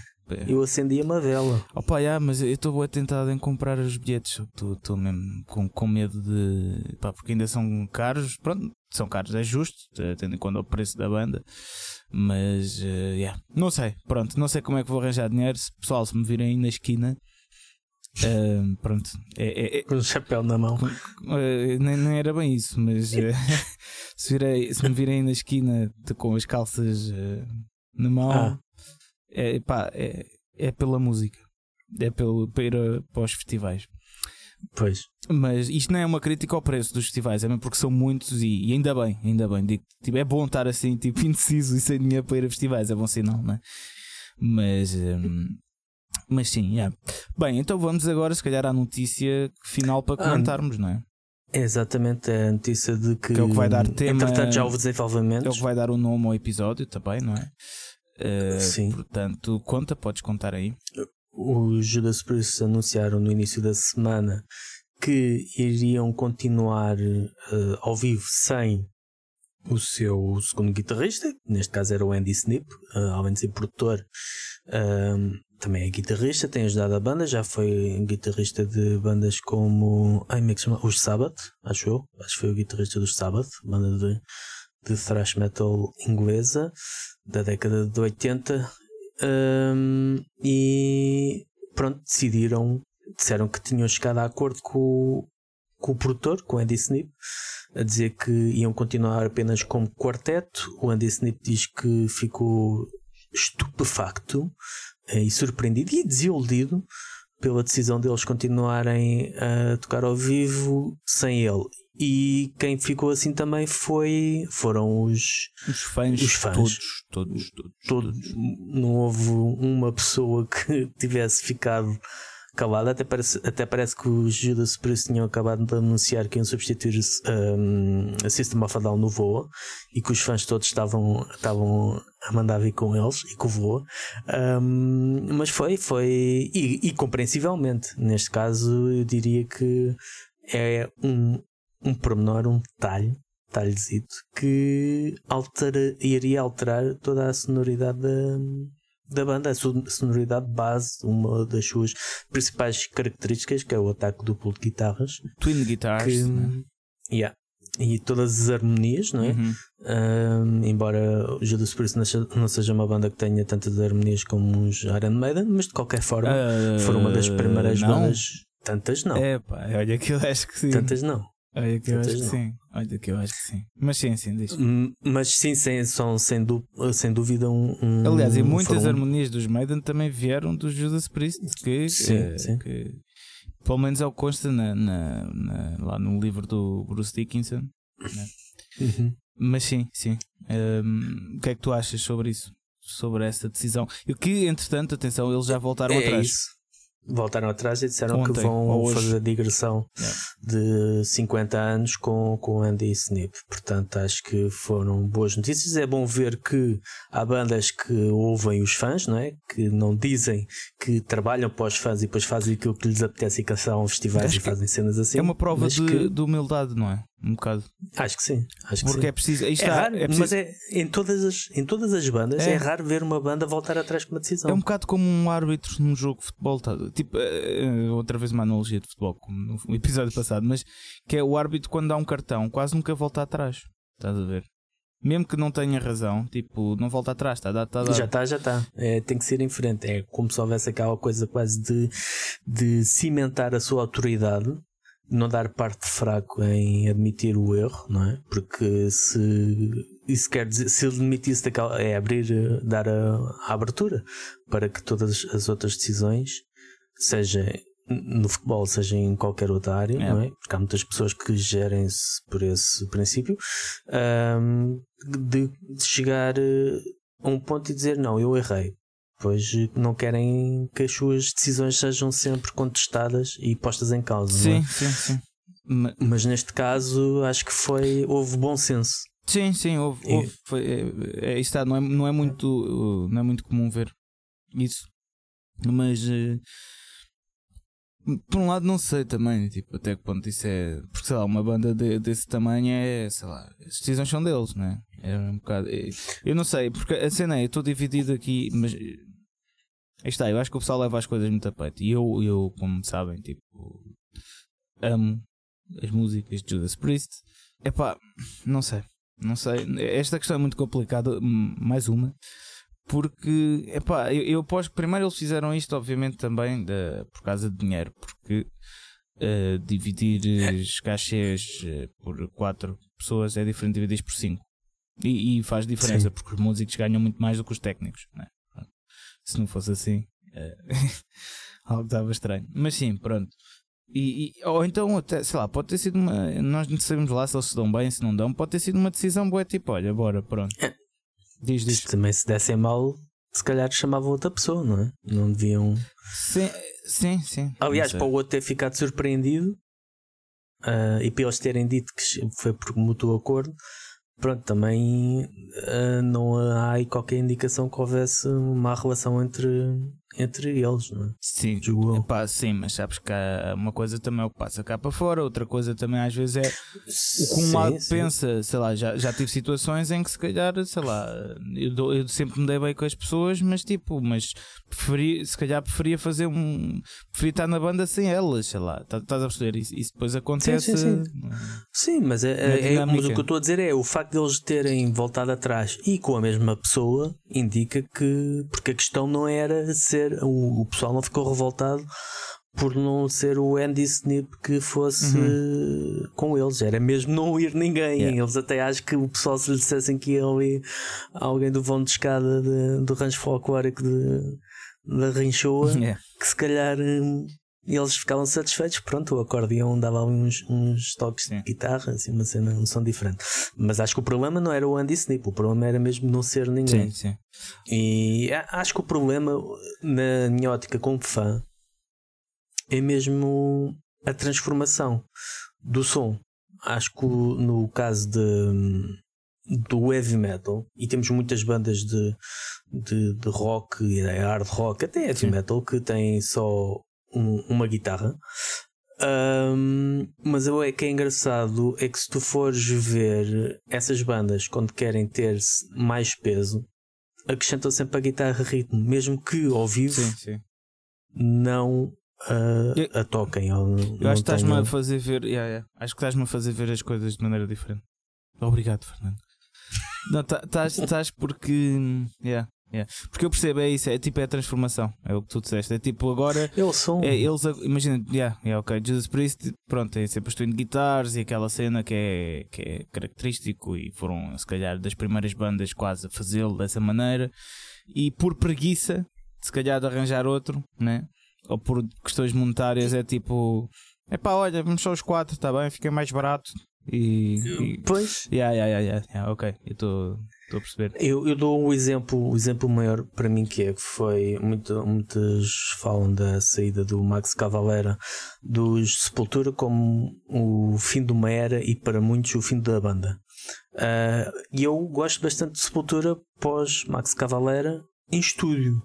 Eu acendi uma vela. Opa, yeah, mas eu estou tentado em comprar os bilhetes. Estou mesmo com, com medo de. Pá, porque ainda são caros. Pronto, são caros, é justo, tendo em conta o preço da banda. Mas, uh, yeah. não sei. Pronto, não sei como é que vou arranjar dinheiro. Se, pessoal, se me virem aí na esquina. Uh, pronto, é, é, é, com o chapéu na mão, uh, nem, nem, era bem isso, mas se, virei, se me virem na esquina de, com as calças na mão, ah é, pá, é, é pela música, é pelo, para ir a, para os festivais. Pois. Mas isto não é uma crítica ao preço dos festivais, é mesmo porque são muitos e, e ainda bem, ainda bem. Digo, tipo, é bom estar assim, tipo, indeciso e sem dinheiro para ir a festivais, é bom sinal, não é? Mas. Hum, mas sim, yeah. bem, então vamos agora, se calhar, à notícia final para ah, comentarmos, ah, não é? exatamente, é a notícia de que, que é o que vai dar tema. Entretanto, já houve desenvolvimentos. É o que vai dar o nome ao episódio também, não é? Uh, Sim. Portanto, conta, podes contar aí. Os Judas Priest anunciaram no início da semana que iriam continuar uh, ao vivo sem o seu segundo guitarrista, neste caso era o Andy Snip, uh, além de ser produtor, uh, também é guitarrista, tem ajudado a banda, já foi guitarrista de bandas como ai, como é que chama? os Sabbath, acho eu, acho que foi o guitarrista dos Sabbath, banda de, de thrash metal inglesa da década de 80 um, e pronto, decidiram, disseram que tinham chegado a acordo com, com o produtor, com o Andy Snip, a dizer que iam continuar apenas como quarteto. O Andy Snip diz que ficou estupefacto eh, e surpreendido e desiludido pela decisão deles continuarem a tocar ao vivo sem ele. E quem ficou assim também foi foram os, os fãs, os fãs. Todos, todos, todos, todos. Não houve uma pessoa que tivesse ficado calada. Até parece, até parece que os Judas Priest tinham acabado de anunciar que iam substituir um, a System of a Down no Voa e que os fãs todos estavam, estavam a mandar vir com eles e com o Voa. Um, mas foi, foi. E, e compreensivelmente, neste caso, eu diria que é um, um pormenor, um detalhe, detalhezito, que altera, iria alterar toda a sonoridade da, da banda, a sonoridade base, uma das suas principais características, que é o ataque duplo de guitarras. Twin guitars. Que, né? yeah, e todas as harmonias, não é? Uhum. Um, embora o Judas Priest não seja uma banda que tenha tantas harmonias como os Iron Maiden, mas de qualquer forma uh, foram uma das primeiras não. bandas. Tantas não. É pá, olha que eu acho que sim. Tantas não. Olha que eu acho que sim. Olha que eu acho que sim. Mas sim, sim, diz. Mas sim, sim são sem, sem dúvida um, um Aliás, e muitas harmonias dos Maiden também vieram do Judas Priest, que, sim, eh, sim. que pelo menos é o que consta na, na, na, lá no livro do Bruce Dickinson. Né? Uhum. Mas sim, sim. Um, o que é que tu achas sobre isso? Sobre essa decisão? E que, entretanto, atenção, eles já voltaram é atrás. Isso voltaram atrás e disseram Ontem, que vão fazer a digressão Yeah. de 50 anos com, com Andy Snip. Portanto, acho que foram boas notícias. É bom ver que há bandas que ouvem os fãs, não é? Que não dizem que trabalham para os fãs e depois fazem aquilo que lhes apetece e cancelam festivais Acho e fazem cenas assim. É uma prova de, que- de humildade, não é? Um bocado. Acho que sim. Acho que Porque sim. é preciso. É raro, é preciso- mas é, em, todas as, em todas as bandas É. é. raro ver uma banda voltar atrás com uma decisão. É um bocado como um árbitro num jogo de futebol, tá? tipo, eh, eh, outra vez uma analogia de futebol, como no episódio passado, mas que é o árbitro quando dá um cartão, quase nunca volta atrás. Estás a ver? Mesmo que não tenha razão, tipo, não volta atrás, está a dar, está a dar. Já está, já está. É, tem que ser em frente. É como se houvesse aquela coisa quase de, de cimentar a sua autoridade, não dar parte fraco em admitir o erro, não é? Porque se isso quer dizer, se ele admitisse daquela, é abrir, dar a, a abertura para que todas as outras decisões, seja no futebol, seja em qualquer outra área, É. não é? Porque há muitas pessoas que gerem-se por esse princípio, ahm, de, de chegar eh, a um ponto e dizer não, eu errei. Pois eh, não querem que as suas decisões sejam sempre contestadas e postas em causa. não é? Sim, sim, sim. Ma- Mas neste caso acho que foi houve bom senso. Sim, sim, houve, E- houve, foi, é, é, está, não, é, não, é muito, uh, não é muito comum ver isso. Mas eh, por um lado não sei também, tipo, até que ponto isso é. Porque sei lá, uma banda de- desse tamanho é, sei lá, as decisões são deles, não é? É um bocado. é- eu não sei, porque a cena é, eu estou dividido aqui, mas eh, aí está, eu acho que o pessoal leva as coisas muito a peito. E eu, eu, como sabem, tipo, amo as músicas de Judas Priest. Epá, não sei. Não sei, esta questão é muito complicada, mais uma, porque epá, eu, eu aposto que primeiro eles fizeram isto, obviamente, também da- por causa de dinheiro, porque eh, dividir os cachês eh, por quatro pessoas é diferente de dividir por cinco e, e faz diferença, Sim. porque os músicos ganham muito mais do que os técnicos, né? Se não fosse assim, eh, algo estava estranho, mas sim, pronto. E, e- ou então, até, sei lá, pode ter sido uma. Nós não sabemos lá se eles se dão bem, se não dão. Pode ter sido uma decisão boa, tipo, olha, bora, pronto. É. Diz, diz. Se também se dessem mal, se calhar chamavam outra pessoa, não é? Não deviam. Sim, sim. sim. Aliás, para o outro ter ficado surpreendido ah, e para eles terem dito que foi por mútuo acordo, pronto, também ah, não há aí qualquer indicação que houvesse uma relação entre, entre eles, não é? Sim, Julgo eu. Epá, sim, mas sabes que há uma coisa também é o que passa cá para fora, outra coisa também às vezes é o que um Sim, lado sim. pensa, sei lá, já, já tive situações em que se calhar, sei lá, eu, dou- eu sempre me dei bem com as pessoas, mas tipo, mas preferi, se calhar preferia fazer um. preferia estar na banda sem elas, sei lá, tá- estás a perceber? Isso, isso depois acontece. sim, Sim, mas, é, Na é- é- dinâmica. mas o que eu estou a dizer é o facto de eles terem voltado atrás e com a mesma pessoa indica que. Porque a questão não era ser. O, o pessoal não ficou revoltado por não ser o Andy Snip que fosse eh, com eles, era mesmo não ir ninguém. Uhum. Yeah. Eles até acham que o pessoal, se lhe dissessem que ia ali alguém do vão de escada de- do rancho folclórico de, da Rinchoa É. que se calhar hum, eles ficavam satisfeitos. Pronto, o acordeão dava ali uns, uns toques Sim. de guitarra, assim, uma cena, um som diferente. Mas acho que o problema não era o Andy Snip, o problema era mesmo não ser ninguém. Sim, sim. E a- acho que o problema, na minha ótica como fã, é mesmo a transformação do som. Acho que no caso de, do heavy metal, e temos muitas bandas de, de, de rock e hard rock, até heavy Sim. metal, que têm só um- uma guitarra. Ahm, mas o é que é engraçado é que se tu fores ver essas bandas quando querem ter mais peso, acrescentam sempre a guitarra ritmo, mesmo que ao vivo Sim, sim. não ah, Eu- a toquem. Ou Eu não acho que estás-me a fazer ver. yeah, yeah. Acho que estás-me a fazer ver as coisas de maneira diferente. Obrigado, Fernando. Não, tá- estás estás porque. Yeah. Yeah. Porque eu percebo, é isso, é tipo é a transformação, é o que tu disseste. É tipo agora. Eles são. É, eles, imagina, yeah, yeah, ok, Jesus Priest, pronto, é sempre os Twin Guitars e aquela cena que é, que é característico e foram, se calhar, das primeiras bandas quase a fazê-lo dessa maneira. E por preguiça, se calhar, de arranjar outro, né? ou por questões monetárias, é tipo, é pá, olha, vamos só os quatro, está bem, fica mais barato. E, e pois, yeah, yeah, yeah, yeah, ok, eu estou Estou a perceber. Eu, eu dou um exemplo, o um exemplo maior para mim que é que foi muito, muitos falam da saída do Max Cavalera dos Sepultura como o fim de uma era e para muitos o fim da banda. Uh, e eu gosto bastante de Sepultura pós Max Cavalera em estúdio,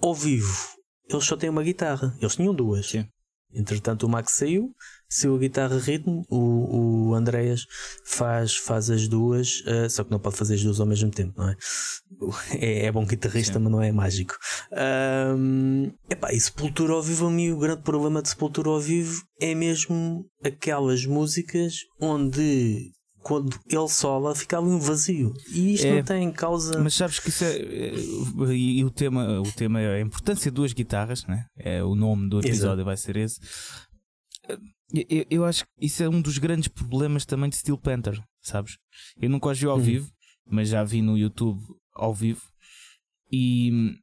ao vivo. Eles só têm uma guitarra, eles tinham duas. Sim. Entretanto, o Max saiu, a guitarra ritmo, o, o Andreas faz, faz as duas, uh, só que não pode fazer as duas ao mesmo tempo, não é? É, é bom guitarrista, Sim. mas não é mágico. Um, epá, e Sepultura ao vivo, a mim, o grande problema de Sepultura ao vivo é mesmo aquelas músicas onde quando ele sola ficava um vazio e isto é, não tem causa mas sabes que isso é, é e, o tema o tema é a importância de duas guitarras né? é o nome do episódio Exato. vai ser esse eu, eu, acho que isso é um dos grandes problemas também de Steel Panther sabes eu nunca os vi ao uhum. vivo mas já vi no YouTube ao vivo e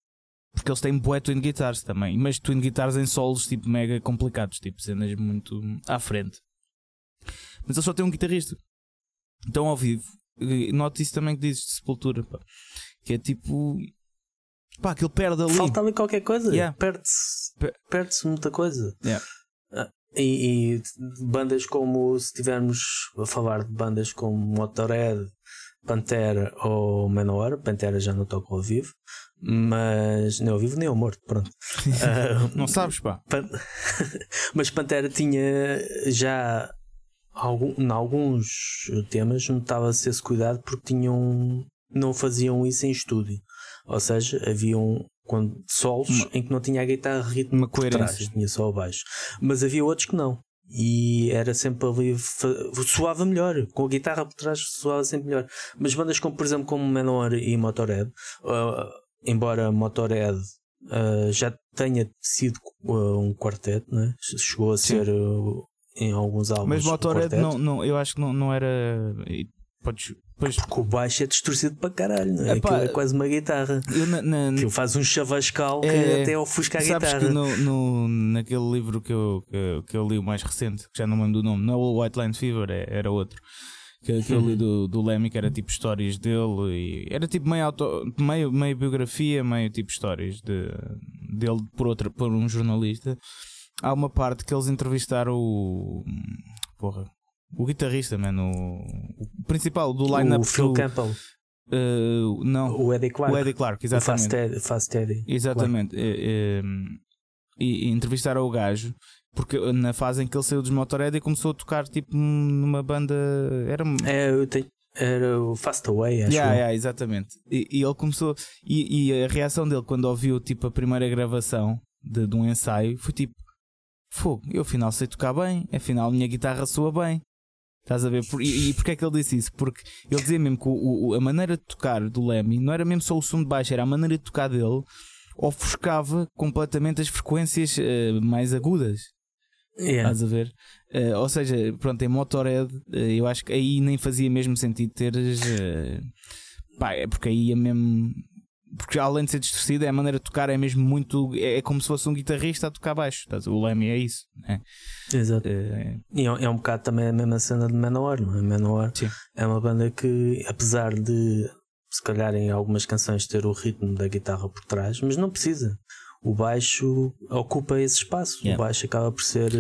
porque eles têm bué Twin Guitars também mas Twin Guitars em solos tipo mega complicados tipo cenas muito à frente mas eles só têm um guitarrista então ao vivo. Noto isso também que dizes de Sepultura, pá. que é tipo. Pá, aquilo perde ali. Falta ali qualquer coisa, yeah. perde-se perde muita coisa. Yeah. E, e, bandas como, se estivermos a falar de bandas como Motorhead, Pantera ou Manowar, Pantera já não toca ao vivo, mas nem ao vivo nem ao morto, pronto. uh, não sabes, pá. Pan... mas Pantera tinha já algum, em alguns temas notava-se esse cuidado porque tinham, não faziam isso em estúdio. Ou seja, haviam quando, solos uma, em que não tinha a guitarra ritmo uma coerência. Trás, tinha só o baixo. Mas havia outros que não. E era sempre ali, soava melhor, com a guitarra por trás soava sempre melhor. Mas bandas como, por exemplo, como Menor e Motorhead, uh, embora Motorhead uh, já tenha sido uh, um quarteto, né? chegou a Sim. ser em alguns álbuns. Mas Motorhead não, não, eu acho que não, não era. Podes, pois... Porque o baixo é distorcido para caralho, não é? Epá, Aquilo é quase uma guitarra. Eu na, na, Aquilo faz um chavascal é, que até ofusca a sabes guitarra. Que no, no, naquele livro que eu, que, que, eu li o mais recente, que já não me lembro do nome, não é o White Line Fever, é, era outro. Que, que eu li do, do Lemmy, que era tipo histórias dele, e era tipo meio, auto, meio, meio biografia, meio tipo histórias de, dele por, outra, por um jornalista há uma parte que eles entrevistaram o. Porra. O guitarrista, mano. O, o principal do line-up. O Phil do, Campbell. Uh, não. O Eddie Clark. O Eddie Clark, exatamente. O Fast, Eddie. Exatamente. E, e, e, entrevistaram o gajo. Porque na fase em que ele saiu dos Motorhead e começou a tocar tipo numa banda. Era. É, eu tenho. Era o Fast Away, acho yeah, yeah, exatamente. E, e, ele começou. E, e, a reação dele quando ouviu tipo a primeira gravação de, de um ensaio foi tipo: Fogo, eu afinal sei tocar bem, afinal a minha guitarra soa bem. Estás a ver? E, e porquê é que ele disse isso? Porque ele dizia mesmo que o, o, a maneira de tocar do Lemmy não era mesmo só o som de baixo, era a maneira de tocar dele ofuscava completamente as frequências uh, mais agudas. Yeah. Estás a ver? Uh, ou seja, pronto, em Motorhead, uh, eu acho que aí nem fazia mesmo sentido teres. pá, é porque aí ia mesmo porque além de ser distorcido, é a maneira de tocar é mesmo muito. É, é como se fosse um guitarrista a tocar baixo. O Lemmy é isso. Né? Exato. É, e é, é, um bocado também a mesma cena de Manowar, não é? Manowar Sim. é uma banda que, apesar de se calhar em algumas canções ter o ritmo da guitarra por trás, mas não precisa. O baixo ocupa esse espaço. Yeah. O baixo acaba por ser.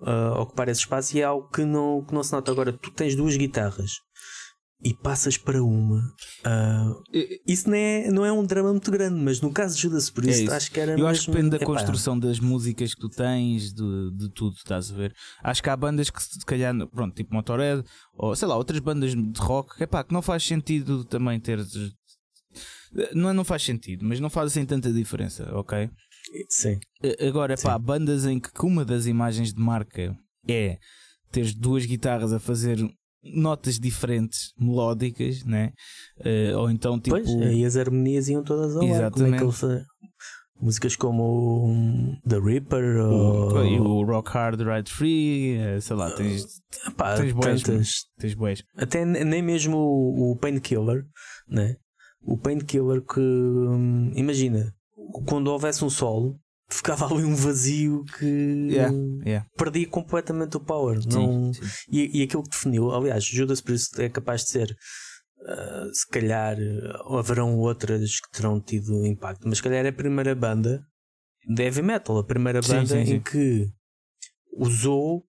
Uh, ocupar esse espaço e é algo que não, que não se nota. Agora, tu tens duas guitarras e passas para uma. Uh, isso não é, não é um drama muito grande, mas no caso de Judas Priest, é isso. acho que era. Eu acho que depende da construção das músicas que tu tens, de, de tudo, estás a ver? Acho que há bandas que, se calhar, pronto, tipo Motorhead, ou sei lá, outras bandas de rock, epá, que não faz sentido também ter. Não, é, não faz sentido, mas não faz assim tanta diferença, ok? Sim. Agora, epá, Sim. bandas em que uma das imagens de marca é teres duas guitarras a fazer notas diferentes, melódicas, né? Uh, ou então tipo. Pois, e as harmonias iam todas ao Exatamente. Como é que ele Músicas como hum, The Reaper o, ou... e o Rock Hard Ride Free, eh, sei lá, tens, Epá, tens boas. Tens boas. Até nem mesmo o, o Painkiller, né? O Painkiller que hum, imagina, quando houvesse um solo, ficava ali um vazio que Yeah, yeah. perdia completamente o power. Sim, não... sim. E, e aquilo que definiu, aliás, Judas Priest é capaz de ser. ah, se calhar haverão outras que terão tido impacto, mas se calhar é a primeira banda de heavy metal, a primeira banda sim, em que usou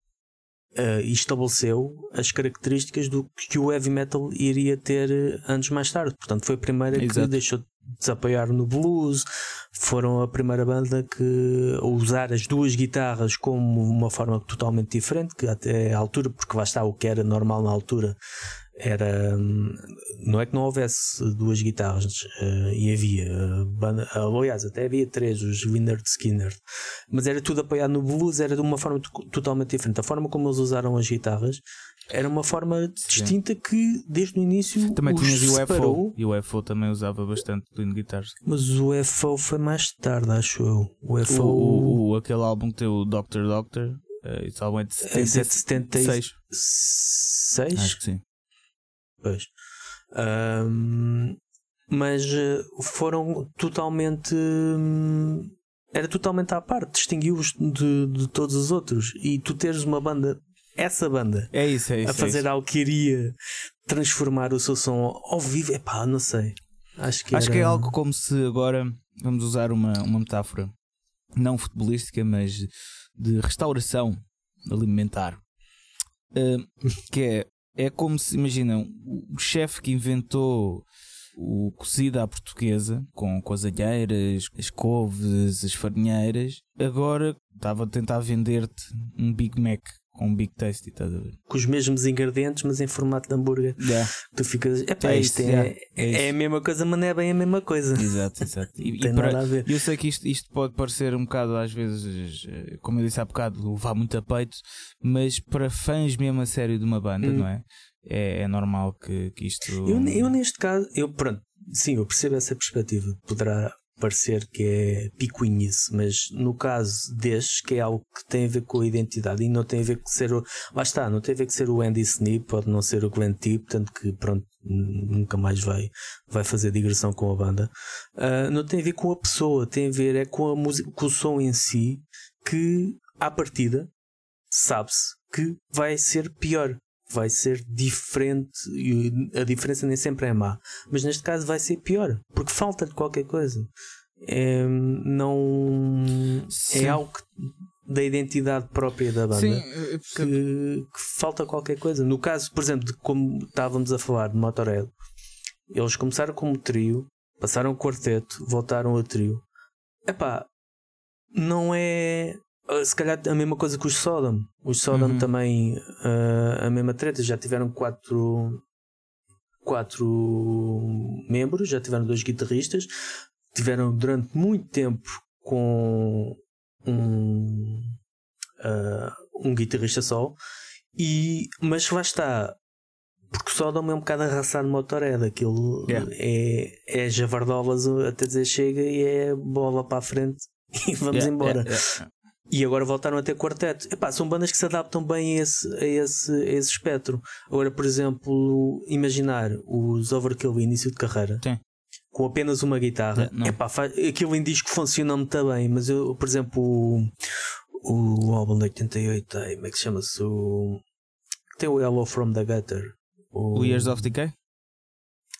ah, e estabeleceu as características do que o heavy metal iria ter ah, anos mais tarde. Portanto, foi a primeira que Exato. deixou de se apoiar no blues, foram a primeira banda que a usar as duas guitarras como uma forma totalmente diferente, que até à altura, porque lá está o que era normal na altura, era hum, não é que não houvesse duas guitarras eh, e havia eh, banda, aliás até havia três, os Lynyrd Skinner mas era tudo apoiado no blues era de uma forma to- totalmente diferente. A forma como eles usaram as guitarras era uma forma distinta que desde o início Também os tinhas o separou, UFO. E o UFO também usava bastante Clean Guitars. mas o UFO foi mais tarde acho eu o O, UFO o, o- aquele álbum que tem o Doctor Doctor, uh, esse álbum é de Esse é de 76. 76 Acho que sim. Pois. Ahm, mas eh, foram totalmente. hum, Era totalmente à parte, distinguiu-os de, de todos os outros. E tu teres uma banda, essa banda, É isso, é isso. a fazer algo que iria transformar o seu som ao vivo, epá, não sei. Acho que, Acho era- que é algo como se agora vamos usar uma, uma metáfora não futebolística, mas de restauração alimentar. Uh, que é, é como se, imaginam, o o chefe que inventou o cozido à portuguesa, com, com as alheiras, as couves, as farinheiras, agora estava a tentar vender-te um Big Mac com um Big Tasty, estás a ver? com os mesmos ingredientes, mas em formato de hambúrguer. Tu ficas, epá, É isto é, yeah, é é, isso. a mesma coisa, mas não é bem a mesma coisa. Exato, exato. E, Não e tem para- nada a ver. Eu sei que isto, isto pode parecer um bocado, às vezes, como eu disse há bocado, levar muito a peito, mas para fãs mesmo a sério de uma banda, Hum. não é? é? É normal que, que isto. Eu, eu neste caso, eu pronto, sim, eu percebo essa perspectiva. Poderá parecer que é picuinhice, mas no caso destes, que é algo que tem a ver com a identidade e não tem a ver com ser o. Lá está, não tem a ver com ser o Andy Snee, pode não ser o Glenn Tip, tanto que pronto, nunca mais vai, vai fazer digressão com a banda. Ah, não tem a ver com a pessoa, tem a ver é com a música, com o som em si, que à partida sabe-se que vai ser pior. Vai ser diferente e a diferença nem sempre é má, mas neste caso vai ser pior porque falta-lhe qualquer coisa. É, não Sim. é algo que- da identidade própria da banda Sim, que, que falta qualquer coisa. No caso, por exemplo, de como estávamos a falar de Motorhead, eles começaram como trio, passaram quarteto, voltaram a trio. Epá, não é se calhar a mesma coisa que os Sodom. Os Sodom Uhum. também ah, a mesma treta, já tiveram quatro quatro membros, já tiveram dois guitarristas, tiveram durante muito tempo com um ah, um guitarrista só e mas lá está porque o Sodom é um bocado arrasado de Motorhead aquilo Yeah. é, é javardolas até dizer chega e é bola para a frente e vamos Yeah, embora yeah. E agora voltaram a ter quarteto. Epá, são bandas que se adaptam bem a esse, a, esse, a esse espectro. Agora, por exemplo, imaginar os Overkill no início de carreira Sim. com apenas uma guitarra. É. Epá, faz, aquilo em disco funciona muito bem, mas eu, por exemplo, o, o álbum de 88, ai, como é que se chama-se? O, tem o Hello from the Gutter. O Years of Decay?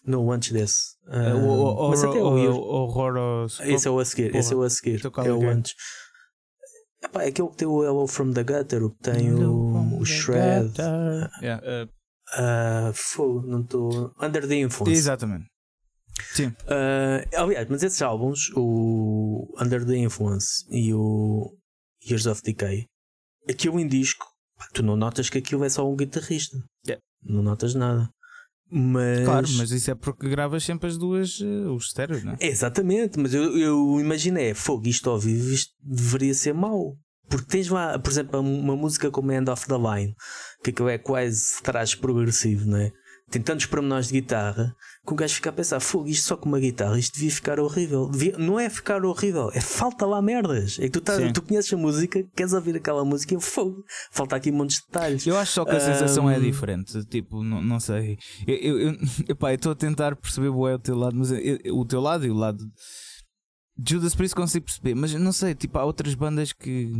Não, antes desse. Ah, o o- mas até o- o o- Horror. esse é o a seguir, esse é o a seguir. Então é é o é? antes. Epá, é aquele que tem o Hello from the Gutter, o que tem o, o Shred. Yeah, Ah, fogo, não estou. Under the Influence. exatamente. Sim. Ah, aliás, mas esses álbuns, o Under the Influence e o Years of Decay, aquilo em disco, tu não notas que aquilo é só um guitarrista. Yeah. Não notas nada. Mas. Claro, mas isso é porque gravas sempre as duas, eh, os estéreos, não é? É, exatamente, mas eu, eu imaginei, fogo, isto ao vivo isto deveria ser mau. Porque tens lá, por exemplo, uma música como End of the Line, que aquilo é quase traz progressivo, não é? Tem tantos pormenores de guitarra que o gajo fica a pensar: fogo, isto só com uma guitarra, isto devia ficar horrível. Devia... Não é ficar horrível, é falta lá merdas. É que tu, tá, tu conheces a música, queres ouvir aquela música e fogo, falta aqui um monte de detalhes. Eu acho só que a sensação um... é diferente. Tipo, não, não sei. Eu estou a tentar perceber o teu lado, mas eu, o teu lado e o lado Judas Priest consigo perceber, mas não sei, tipo, há outras bandas que.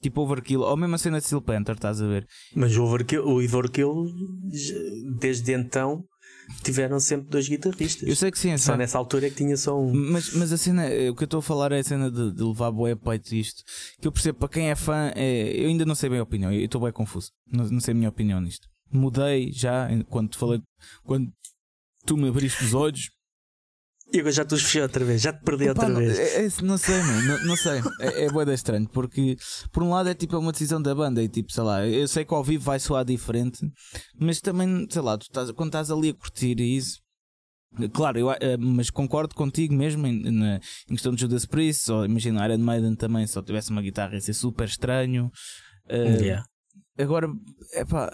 Tipo Overkill, ou mesmo a cena de Steel Panther, estás a ver? Mas o Overkill, o Overkill desde então tiveram sempre dois guitarristas. Eu sei que sim, só nessa altura é que tinha só um. Mas, mas a cena, o que eu estou a falar é a cena de, de levar boé peito isto. Que eu percebo para quem é fã, é, eu ainda não sei bem a opinião, eu estou bem confuso. Não, não sei a minha opinião nisto. Mudei já quando falei, quando tu me abriste os olhos, e agora já te fechei outra vez, já te perdi Opa, outra vez. É, é, não sei, mano, não, não, sei. É, é boeda estranho, porque por um lado é tipo uma decisão da banda e tipo, sei lá, eu sei que ao vivo vai soar diferente, mas também, sei lá, tu estás, quando estás ali a curtir isso. Claro, eu, eh, mas concordo contigo mesmo em, na, em questão de Judas Priest, ou imagina Iron Maiden também, se só tivesse uma guitarra ia ser super estranho. Uh, yeah. Agora, é pá,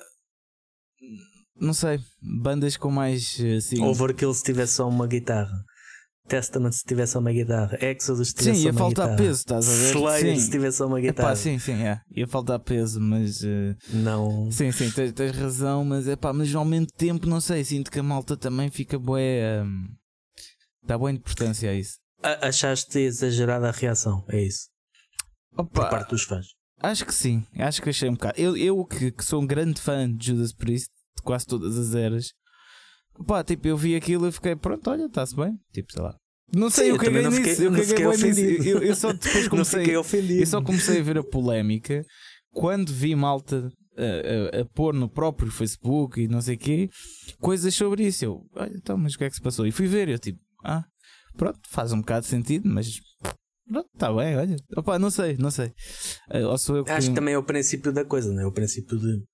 não sei, bandas com mais assim. Overkill se tivesse só uma guitarra. Testament se tivesse uma guitarra, Exodus se tivesse sim, uma guitarra. Sim, ia faltar peso, estás a ver? Slayer sim. se tivesse uma guitarra. Epá, sim, sim, é. ia faltar peso, mas. Uh... Não. Sim, sim, tens, tens, razão, mas é pá, mas ao mesmo tempo, não sei, sinto que a malta também fica bué. Um... dá boa importância a isso. A achaste exagerada a reação, é isso? Opa, Por parte dos fãs. Acho que sim, acho que achei um bocado. Eu, eu que, que sou um grande fã de Judas Priest, de quase todas as eras. Pá, tipo, eu vi aquilo e fiquei, pronto, olha, está-se bem. Tipo, sei lá, não sei, Sim, eu, caguei nisso. Fiquei, eu caguei ofendido. Eu, eu, só depois comecei. eu só comecei a ver a polémica quando vi malta a, a, a, pôr no próprio Facebook e não sei o quê coisas sobre isso. Eu, olha, então, mas o que é que se passou? E fui ver, eu tipo, ah, pronto, faz um bocado de sentido, mas pronto, está bem, olha. Opa, não sei, não sei. Uh, ou sou eu que... Acho que também é o princípio da coisa, não é? O princípio de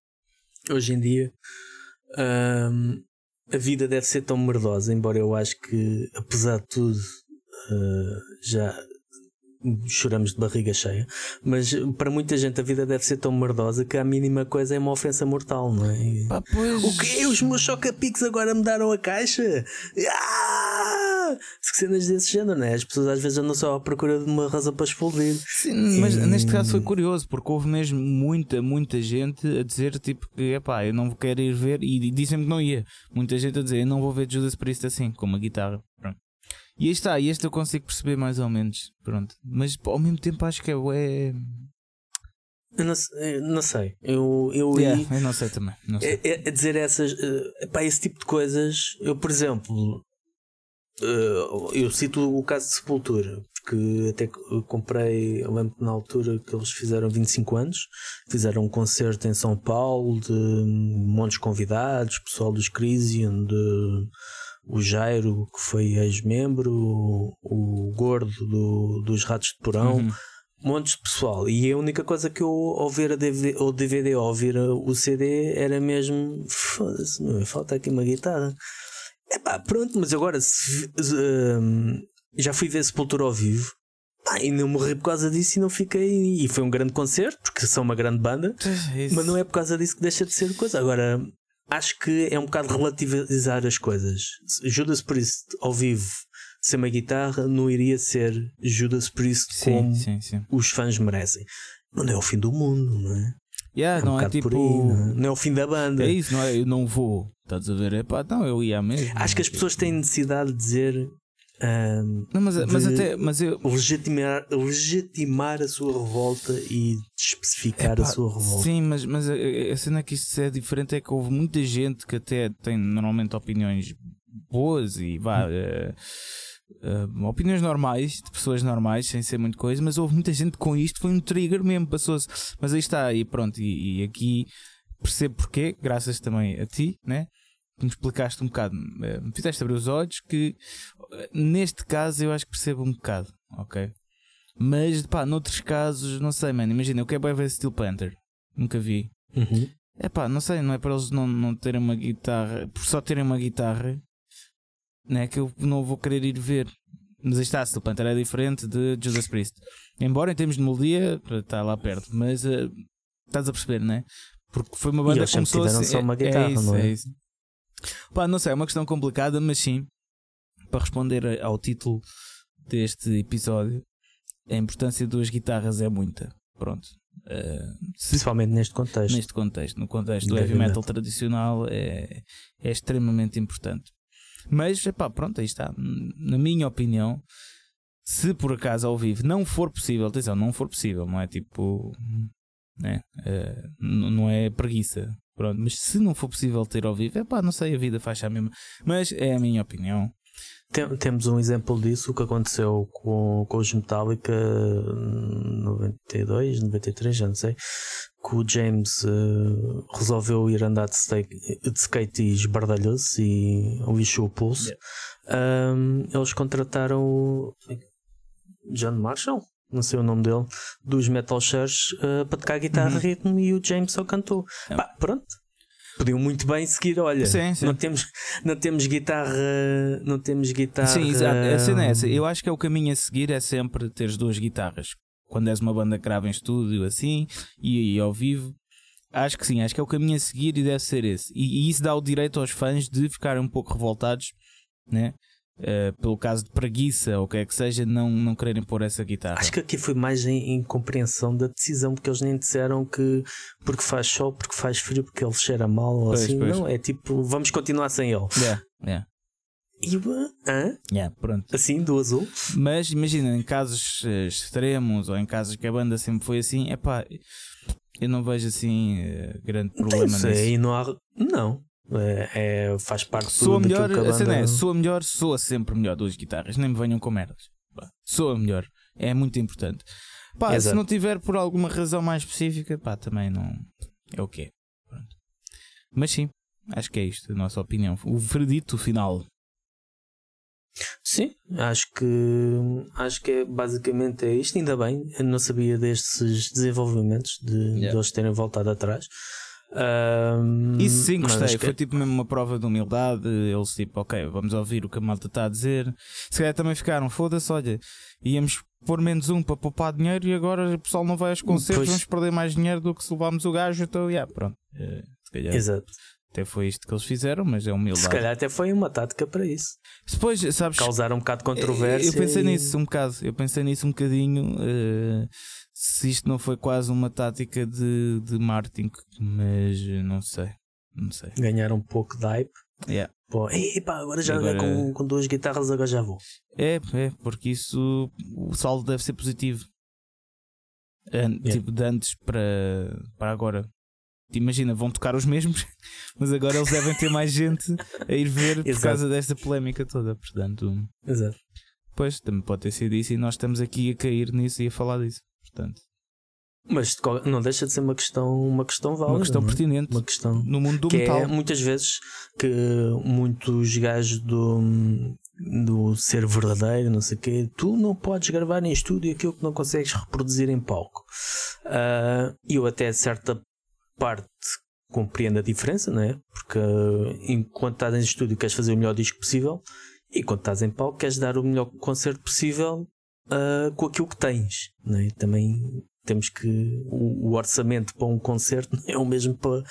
hoje em dia. Um, a vida deve ser tão merdosa, embora eu acho que, apesar de tudo, uh, já choramos de barriga cheia, mas para muita gente a vida deve ser tão merdosa que a mínima coisa é uma ofensa mortal, não é? Pá, pois... O que? Os meus choca-pics agora me deram a caixa? Ah! Cenas desse género, não é? As pessoas às vezes andam só à procura de uma razão para explodir. Sim, mas e... neste caso foi curioso, porque houve mesmo muita, muita gente a dizer tipo que epá, eu não quero ir ver, e dizem-me que não ia. Muita gente a dizer eu não vou ver Judas Priest assim, com uma guitarra. E aí está, e este eu consigo perceber mais ou menos. Pronto. Mas ao mesmo tempo acho que é. é... Eu não, não, sei. Eu, eu, yeah, eu não sei também. Não sei. É, é, é dizer essas. Uh, pá, esse tipo de coisas. Eu, por exemplo. Uh, eu cito o caso de Sepultura, porque até comprei, eu lembro na altura que eles fizeram 25 anos, fizeram um concerto em São Paulo de montes de convidados, pessoal dos Crisium, de o Jairo, que foi ex-membro, o, o Gordo do, dos Ratos de Porão, uhum. montes de pessoal. E a única coisa que eu ouvir a DVD, ou DVD ou ouvir o CD era mesmo foda-se, falta aqui uma guitarra. É pá, pronto, mas agora se, uh, já fui ver Sepultura ao vivo. Pá, e não morri por causa disso e não fiquei. E foi um grande concerto, porque são uma grande banda, Isso. mas não é por causa disso que deixa de ser coisa. Agora, acho que é um bocado relativizar as coisas. Judas Priest ao vivo sem uma guitarra não iria ser Judas Priest sim, como sim, sim. os fãs merecem. Não é o fim do mundo, não é? Yeah, é um não é tipo. Aí, não, é? não, é? o fim da banda. É isso, não é? Eu não vou. Estás a ver? É pá, não, eu ia mesmo. Acho que as pessoas têm necessidade de dizer um, não, mas, mas até mas eu... legitimar, legitimar a sua revolta e especificar Epá, a sua revolta. Sim, mas, mas a, a cena que isto é diferente é que houve muita gente que até tem normalmente opiniões boas e vá. Uh, Uh, opiniões normais, de pessoas normais, sem ser muito coisa, mas houve muita gente com isto, foi um trigger mesmo, passou-se. Mas aí está, e pronto, e, e, aqui percebo porquê, graças também a ti, né? Que me explicaste um bocado, uh, me fizeste abrir os olhos que neste caso eu acho que percebo um bocado, ok? Mas pá, noutros casos, não sei, mano. Imagina, eu quero bem ver Steel Panther, nunca vi. Uhum. É pá, não sei, não é para eles não, não terem uma guitarra, por só terem uma guitarra, não é que eu não vou querer ir ver. Mas aí está, Steel Panther é diferente de Judas Priest. Embora em termos de melodia está lá perto, mas uh, estás a perceber, não é? Porque foi uma banda que começou a ser. só uma guitarra, é isso, não é? é isso. Pá, não sei, é uma questão complicada, mas sim, para responder ao título deste episódio, a importância de duas guitarras é muita. Pronto. Uh, se, Principalmente neste contexto. Neste contexto, no contexto do heavy metal tradicional, é, é extremamente importante. Mas, pá, pronto, aí está. Na minha opinião, se por acaso ao vivo não for possível, atenção, não for possível, não é tipo. Né? Uh, não é preguiça. Pronto, mas se não for possível ter ao vivo, é pá, não sei, a vida faz a mesma. Mas é a minha opinião. Tem, temos um exemplo disso, o que aconteceu com, com os Metallica 92, 93, já não sei, que o James uh, resolveu ir andar de, steak, de skate e esbardalhou-se e lixou o pulso. Yeah. Um, eles contrataram o John Marshall, não sei o nome dele, dos Metal Church uh, para tocar guitarra uhum. ritmo e o James só cantou. Yeah. Pá, pronto, podiam muito bem seguir, olha, sim, sim. não temos não temos guitarra, não temos guitarra. Sim, exato. A cena é essa. Eu acho que é o caminho a seguir é sempre ter duas guitarras. Quando és uma banda que grava em estúdio assim e, e ao vivo, acho que sim, acho que é o caminho a seguir e deve ser esse. E, e isso dá o direito aos fãs de ficarem um pouco revoltados, né? Uh, pelo caso de preguiça ou o que é que seja, não, não quererem pôr essa guitarra. Acho que aqui foi mais em, em, compreensão da decisão, porque eles nem disseram que porque faz sol, porque faz frio, porque ele cheira mal ou pois, assim. Pois. Não, é tipo, vamos continuar sem ele. Yeah, yeah. E hã? Yeah, pronto. Assim, do azul. Mas imagina, em casos eh, extremos ou em casos que a banda sempre foi assim, é pá, eu não vejo assim uh, grande problema nisso. Aí não há. Não. É, é, faz parte soa tudo melhor, que a banda... é, soa melhor, soa sempre melhor duas guitarras, nem me venham com merdas. Soa melhor, é muito importante. Pá, se não tiver por alguma razão mais específica, pá, também não é o que é. Mas sim, acho que é isto, a nossa opinião. O veredito final. Sim, acho que acho que é, basicamente é isto. Ainda bem, eu não sabia destes desenvolvimentos de, yeah. de eles terem voltado atrás. Um, Isso sim, gostei. Foi tipo mesmo uma prova de humildade. Eles tipo, ok, vamos ouvir o que a malta está a dizer. Se calhar também ficaram, foda-se, olha, íamos pôr menos um para poupar dinheiro e agora o pessoal não vai aos concertos, pois. vamos perder mais dinheiro do que se levarmos o gajo. Então, yeah, pronto. Uh, se calhar. Exato. Até foi isto que eles fizeram, mas é humildade. Se calhar até foi uma tática para isso. Depois, sabes. Causar um bocado de controvérsia. Eu pensei e... nisso um bocado. Eu pensei nisso um bocadinho. Uh, se isto não foi quase uma tática de, de marketing, mas não sei. Não sei. Ganhar um pouco de hype. Yeah. Pô, epá, agora já agora... Com, com duas guitarras, agora já vou. É, é, porque isso o saldo deve ser positivo. An yeah. Tipo, de antes para, para agora. Imagina, vão tocar os mesmos, mas agora eles devem ter mais gente a ir ver por causa desta polémica toda. Portanto, Exato. Pois, também pode ter sido isso e nós estamos aqui a cair nisso e a falar disso. Portanto. Mas não deixa de ser uma questão, uma questão válida. Uma questão é? pertinente. Uma questão no mundo do que metal. É, muitas vezes que muitos gajos do, do ser verdadeiro, não sei o quê, tu não podes gravar em estúdio aquilo que não consegues reproduzir em palco. Uh, eu até certa parte compreendo a diferença, não é? Porque enquanto estás em estúdio queres fazer o melhor disco possível e quando estás em palco queres dar o melhor concerto possível uh, com aquilo que tens. Né? Também temos que. O, o, orçamento para um concerto não é o mesmo para,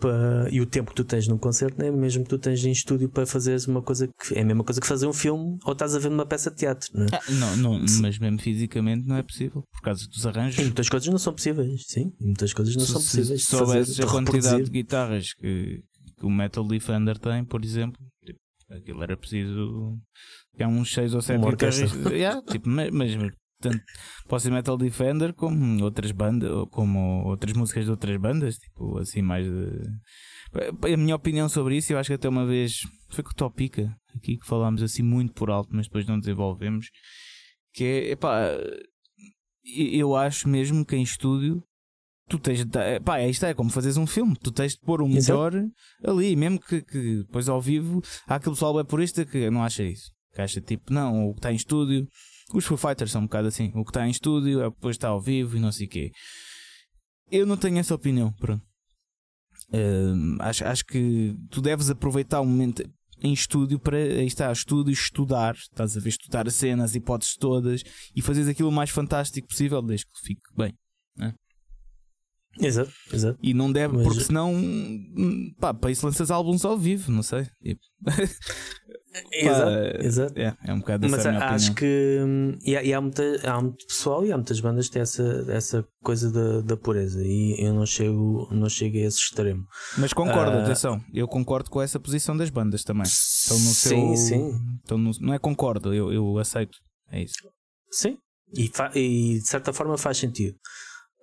para. E o tempo que tu tens num concerto não é o mesmo que tu tens em estúdio para fazeres uma coisa que. É a mesma coisa que fazer um filme ou estás a ver uma peça de teatro. Não, é? ah, não, não mas mesmo fisicamente não é possível por causa dos arranjos. E muitas coisas não são possíveis, sim. muitas coisas não se, são possíveis. Se soubesses a quantidade de guitarras que, que o Metal Defender tem, por exemplo, tipo, aquilo era preciso é uns 6 ou 7 guitarras. yeah, tipo, mas, mas tanto pode ser Metal Defender como outras bandas, como outras músicas de outras bandas, tipo assim mais de... A minha opinião sobre isso, eu acho que até uma vez foi com o Topica, aqui que falámos assim muito por alto, mas depois não desenvolvemos, que é, epá, eu acho mesmo que em estúdio tu tens de, pá, isto é como fazeres um filme, tu tens de pôr o melhor ali, mesmo que, que depois ao vivo há aquele pessoal é purista que não acha isso. Acha tipo, não, o que está em estúdio, os Foo Fighters são um bocado assim, o que está em estúdio é depois está ao vivo e não sei o quê. Eu não tenho essa opinião, pronto. Uh, acho, acho que tu deves aproveitar o momento. em estúdio para aí está, estúdio estudar, estás a ver, estudar a cena, as hipóteses todas e fazeres aquilo mais fantástico possível desde que fique bem. Né? Exato, exato. E não deve, Mas... porque senão, pá, para isso lanças álbuns ao vivo, não sei. Tipo. exato, exato. É, é um bocado Mas acho opinião. que hum, e há, e há, muita, há muito pessoal e há muitas bandas que têm essa, essa coisa da, da pureza e eu não chego, não chego a esse extremo. Mas concordo, uh... atenção, eu concordo com essa posição das bandas também. Estão no sim, seu. Sim, estão no, não é concordo, eu, eu aceito. É isso. Sim, e, e de certa forma faz sentido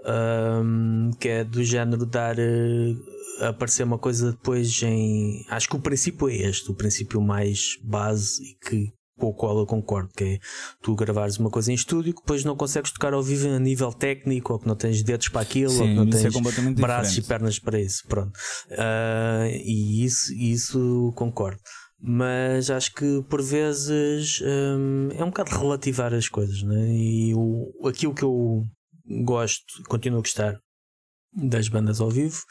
um, que é do género dar uh, aparecer uma coisa depois em. Acho que o princípio é este, o princípio mais base e que com o qual eu concordo, que é tu gravares uma coisa em estúdio que depois não consegues tocar ao vivo a nível técnico, ou que não tens dedos para aquilo, Sim, ou que não tens é braços diferente. e pernas para isso. Pronto. Uh, e isso, isso concordo. Mas acho que por vezes um, é um bocado relativar as coisas, né? e o, aquilo que eu gosto, continuo a gostar das bandas ao vivo.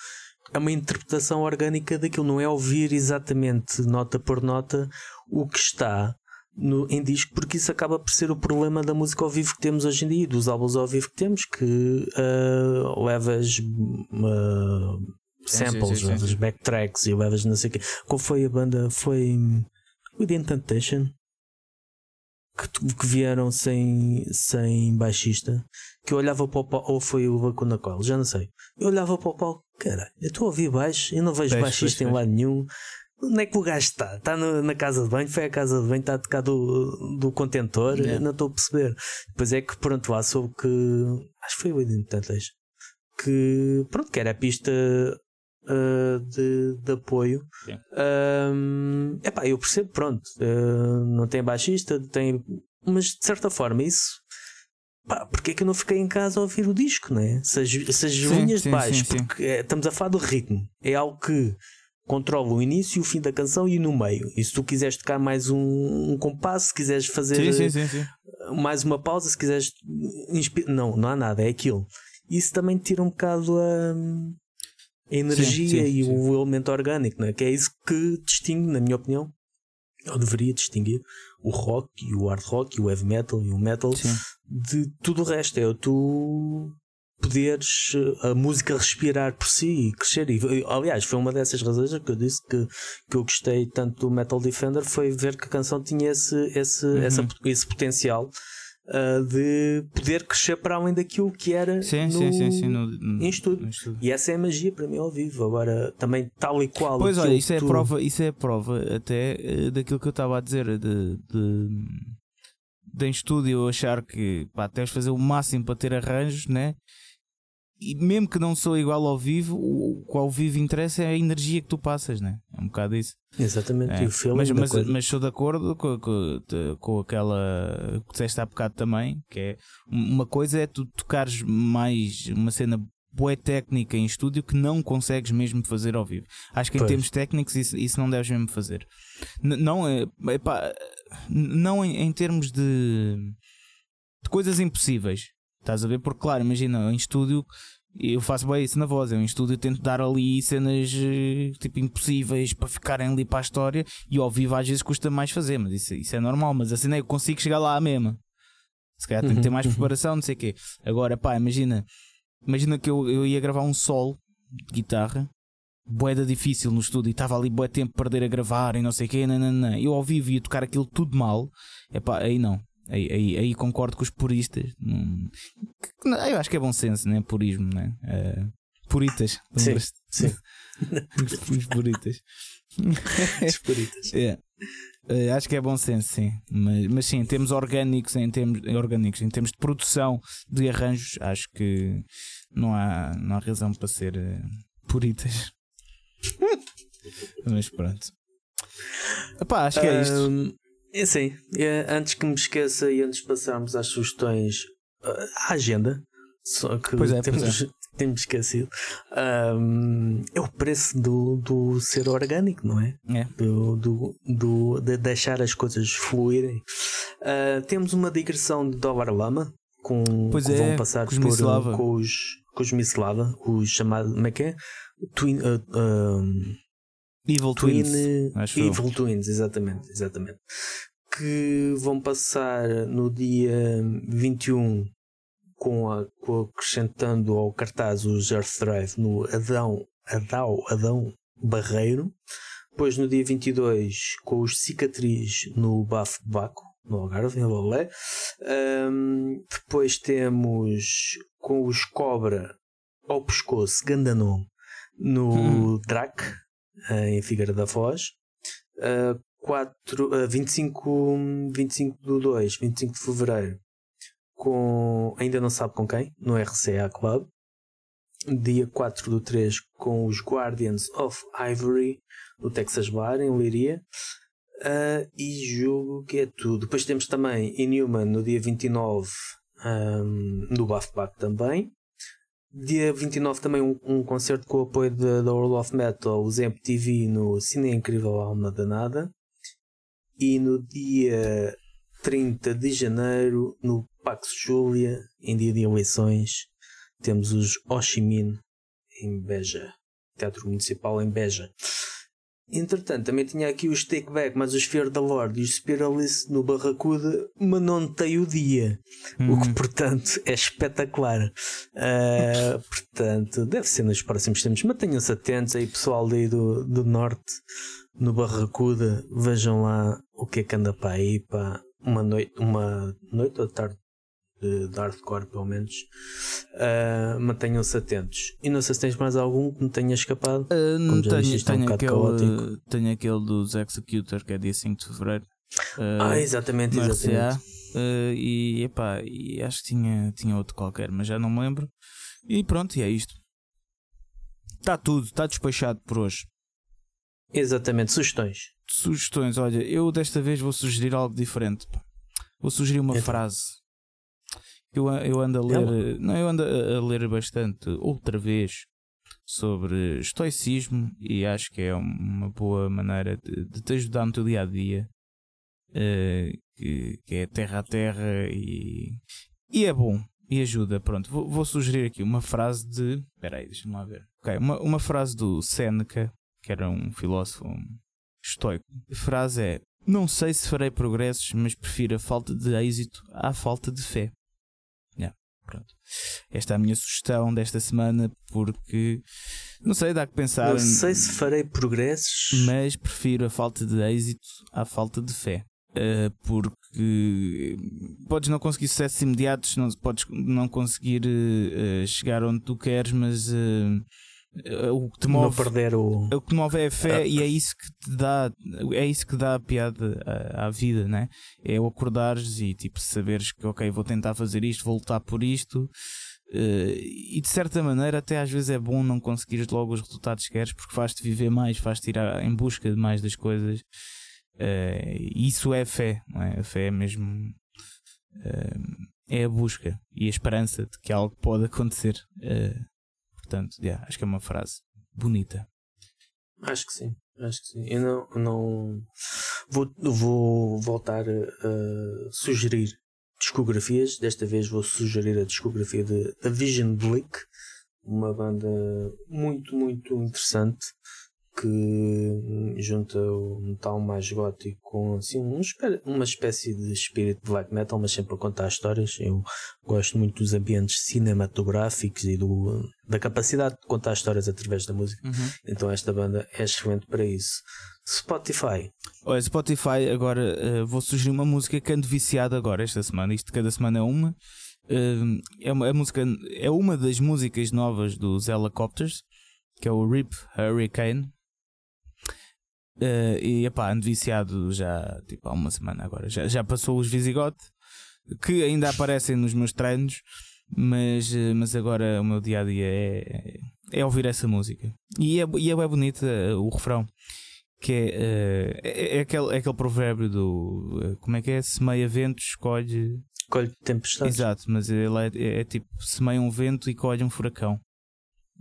É uma interpretação orgânica daquilo, não é ouvir exatamente nota por nota o que está no, em disco, porque isso acaba por ser o problema da música ao vivo que temos hoje em dia, dos álbuns ao vivo que temos, que uh, levas uh, samples, sim, sim, sim, backtracks e levas não sei o quê. Qual foi a banda? Foi Within Temptation? que, que, vieram sem, sem baixista, que eu olhava para o palco, ou foi o Bacuna Coil, já não sei. Eu olhava para o palco, cara, eu estou a ouvir baixo, eu não vejo baixista em lado nenhum. Onde é que o gajo está? Está no, na casa de banho, foi à casa de banho, está a tocar do, do contentor, yeah. não estou a perceber. Depois é que pronto, lá soube que acho que foi o Identitantes que pronto, que era a pista uh, de, de, apoio. Um, epá, eu percebo, pronto, uh, não tem baixista, tem. Mas de certa forma, isso. Pá, porque é que eu não fiquei em casa a ouvir o disco, né? Se as, se as linhas de baixo, sim, porque é, estamos a falar do ritmo, é algo que controla o início e o fim da canção e no meio. E se tu quiseres tocar mais um, um compasso, se quiseres fazer mais uma pausa, se quiseres. Não, não há nada, é aquilo. Isso também tira um bocado a, a energia e o elemento orgânico, é? que é isso que distingue, na minha opinião, ou deveria distinguir o rock e o hard rock e o heavy metal e o metal de tudo o resto. É tu poderes a música respirar por si e crescer. E, aliás, foi uma dessas razões que eu disse que, que eu gostei tanto do Metal Defender foi ver que a canção tinha esse, esse, uhum. essa, esse potencial uh, de poder crescer para além daquilo que era sim, no, sim, sim, sim, no, em estudo. no. E essa é a magia para mim ao vivo. Agora, também tal e qual. Pois olha, isso é, tu... prova, isso é prova até uh, daquilo que eu estava a dizer de, de em estúdio achar que pá, tens de fazer o máximo para ter arranjos, né? e mesmo que não sou igual ao vivo, o que ao vivo interessa é a energia que tu passas, né? É um bocado isso. Exatamente, é. e o filme mas, mas, mas sou de acordo com, com, com aquela que disseste há bocado também, que é uma coisa é tu tocares mais uma cena boa técnica em estúdio que não consegues mesmo fazer ao vivo. Acho que em pois. termos técnicos isso, isso não deves mesmo fazer. N não, é, epá, não em, em termos de, de coisas impossíveis Estás a ver? Porque, claro, imagina, em estúdio eu faço bem isso na voz. Eu em estúdio tento dar ali cenas eh, tipo impossíveis para ficarem ali para a história e ao vivo às vezes custa mais fazer, mas isso, isso é normal. Mas assim eu consigo chegar lá à mesma. Se calhar tenho que ter mais preparação, não sei o quê. Agora, pá, imagina, imagina que eu, eu ia gravar um solo de guitarra, boeda difícil no estúdio e estava ali boé tempo a perder a gravar e não sei o quê. Não. Eu ao vivo ia tocar aquilo tudo mal, é pá, aí não. Aí, aí, aí, concordo com os puristas. eu acho que é bom senso, né? Purismo, né? Uh, puritas. Sim, sim. os puritas. os puritas. É. Uh, acho que é bom senso, sim. Mas, mas sim, em termos orgânicos, em termos, orgânicos, em termos de produção de arranjos, acho que não há, não há razão para ser uh, puritas. mas pronto. Epá, acho que é isto. Um, é sim, é, antes que me esqueça e antes de passarmos às sugestões, uh, à agenda, só que pois é, temos, é. temos esquecido, um, é o preço do, do ser orgânico, não é? é. Do, do, do, de deixar as coisas fluírem. Uh, temos uma digressão de Dólar Lama, com, pois que é, vão passar com os por, com os, com os Mislava, os chamados, como é que é? Twin, uh, Evil Twin, Twins. Acho eu. Evil Twins, exatamente, exatamente. Que vão passar no dia 21 com, a, com acrescentando ao cartaz os Earth Drive no Adão, Adão, Adão Barreiro. Depois no dia 22 com os Cicatriz no Bafo de Baco, no Algarve, em Lolé. Ahm, depois temos com os Cobra ao pescoço, Gandanon, no Drac, em Figueira da Foz. Uh, 4, uh, 25, 25 do 2, 25 de Fevereiro, com ainda não sabe com quem, no RCA Club. Dia 4 do 3 com os Guardians of Ivory no Texas Bar, em Leiria. Uh, e julgo que é tudo. Depois temos também Inhuman no dia 29 um, no Bafback também. Dia 29 também um, um concerto com o apoio da World of Metal, os MTV no Cine Incrível Alma Danada. E no dia 30 de janeiro, no Pax Júlia, em dia de eleições, temos os Oshimin em Beja, Teatro Municipal em Beja. Entretanto, também tinha aqui os Take Back, mas os Fear da Lord e os Spiralis no Barracuda, mas não tem o dia. O que, portanto, é espetacular. Ah, portanto, deve ser nos próximos tempos. Mantenham-se atentos aí, pessoal daí do, do Norte, no Barracuda. Vejam lá o que é que anda para aí, para uma noite, uma noite ou tarde de, de hardcore, pelo menos. Ah, Mantenham-se atentos. E não sei se tens mais algum que me tenha escapado. Uh, Como já tenho, disse, é um tenho, bocado aquele, caótico. tenho aquele dos Executor que é dia 5 de Fevereiro. Uh, Ah, exatamente, exatamente. RCA. Uh, e, epá, e acho que tinha, tinha outro qualquer, mas já não me lembro. E pronto, e é isto. Está tudo, está despachado por hoje. Exatamente, sugestões. Sugestões, olha, eu desta vez vou sugerir algo diferente. Vou sugerir uma Então. frase. Eu, eu ando a ler, não, eu ando a, ler bastante outra vez sobre estoicismo e acho que é uma boa maneira de, de te ajudar no teu dia a dia. eh, que, que é terra a terra e, e é bom e ajuda. Pronto, vou, vou sugerir aqui uma frase de. Espera aí, deixa-me lá ver. Ok, uma, uma frase do Seneca, que era um filósofo estoico. A frase é: Não sei se farei progressos, mas prefiro a falta de êxito à falta de fé. Pronto. Esta é a minha sugestão desta semana, porque não sei, dá que pensar. Não sei se farei progressos. Mas prefiro a falta de êxito à falta de fé. Uh, porque podes não conseguir sucessos imediatos, não, podes não conseguir uh, chegar onde tu queres, mas uh, o que te não move perder o. o que move é a fé Ah. e é isso que te dá é isso que dá a piada à, à vida, né? É o acordares e tipo saberes que ok, vou tentar fazer isto, vou lutar por isto. eh, e de certa maneira até às vezes é bom não conseguires logo os resultados que queres porque faz-te viver mais, faz-te ir em busca de mais das coisas. Eh, e isso é fé, não é? A fé é mesmo eh, é a busca e a esperança de que algo pode acontecer. Eh, portanto, yeah, acho que é uma frase bonita. Acho que sim, acho que sim. Eu não, não vou, vou voltar a, sugerir discografias. Desta vez vou sugerir a discografia de A Vision Blick, uma banda muito, muito interessante que junta o metal mais gótico com assim, um uma espécie de espírito de black metal, mas sempre a contar histórias. Eu gosto muito dos ambientes cinematográficos e do, da capacidade de contar histórias através da música. Então esta banda é excelente para isso. Spotify. Olha, Spotify, agora eh, vou sugerir uma música que ando viciado agora esta semana. Isto cada semana é uma. Eh, é uma, a música, é uma das músicas novas dos Helicopters, que é o Rip Hurricane. Eh, e epá, ando viciado já tipo, há uma semana agora. Já, já passou os Visigoth, que ainda aparecem nos meus treinos, mas, eh, mas agora o meu dia a dia é, é ouvir essa música. E é, e é bem bonita eh, o refrão que é, eh, é, é aquele, é aquele provérbio do como é que é? Semeia ventos, colhe. Colhe tempestades. Exato, mas ele é, é- é tipo semeia um vento e colhe um furacão.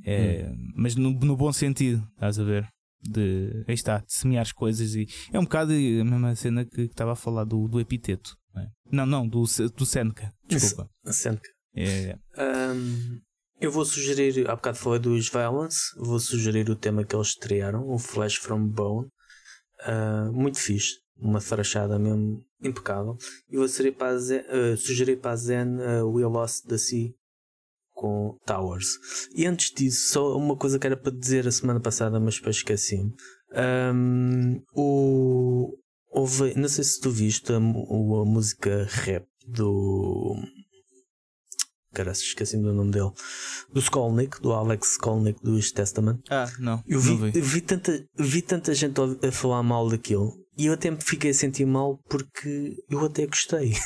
É, Mas no, no bom sentido, estás a ver? De, aí está, de semear as coisas e é um bocado a mesma cena que que estava a falar do, do epiteto. não é? Não, não, do, do Seneca. Desculpa. Seneca. É, Ahm, Eu vou sugerir, há bocado falei dos Violence, vou sugerir o tema que eles estrearam, o Flash from Bone. Uh, muito fixe, uma thrashada mesmo impecável. E vou sugerir para a Zen, uh, sugerir para a Zen uh, We Lost the Sea com Towers. E antes disso, só uma coisa que era para dizer a semana passada, mas depois esqueci-me. Um, o, houve, não sei se tu viste a, a música rap do Cara, esqueci-me do nome dele. Do Skolnick, do Alex Skolnick do East Testament. Ah, não. Eu vi, vi. vi. tanta, vi tanta gente a falar mal daquilo e eu até me fiquei a sentir mal porque eu até gostei.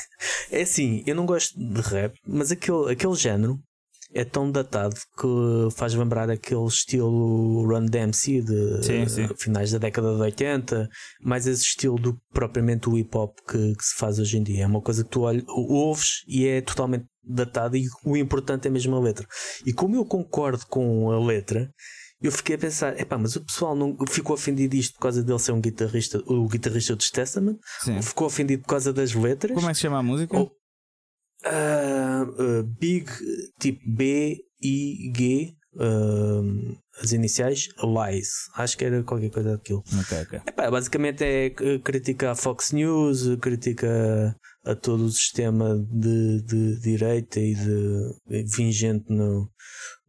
É assim, eu não gosto de rap, mas aquele, aquele género é tão datado que faz lembrar aquele estilo Run DMC de sim, sim. finais da década de 80, mais esse estilo do que propriamente o hip hop que, que, se faz hoje em dia. É uma coisa que tu ouves e é totalmente datado e o importante é mesmo a letra. E como eu concordo com a letra, eu fiquei a pensar, epá, mas o pessoal não ficou ofendido isto por causa dele ser um guitarrista, o guitarrista do Testament? Sim. Ficou ofendido por causa das letras? Como é que se chama a música? Ou, Uh, uh, big, tipo B, I, G, uh, as iniciais, Lies. Acho que era qualquer coisa daquilo. Okay, okay. Epá, basicamente é crítica à Fox News, crítica a todo o sistema de, de direita e de vingente no,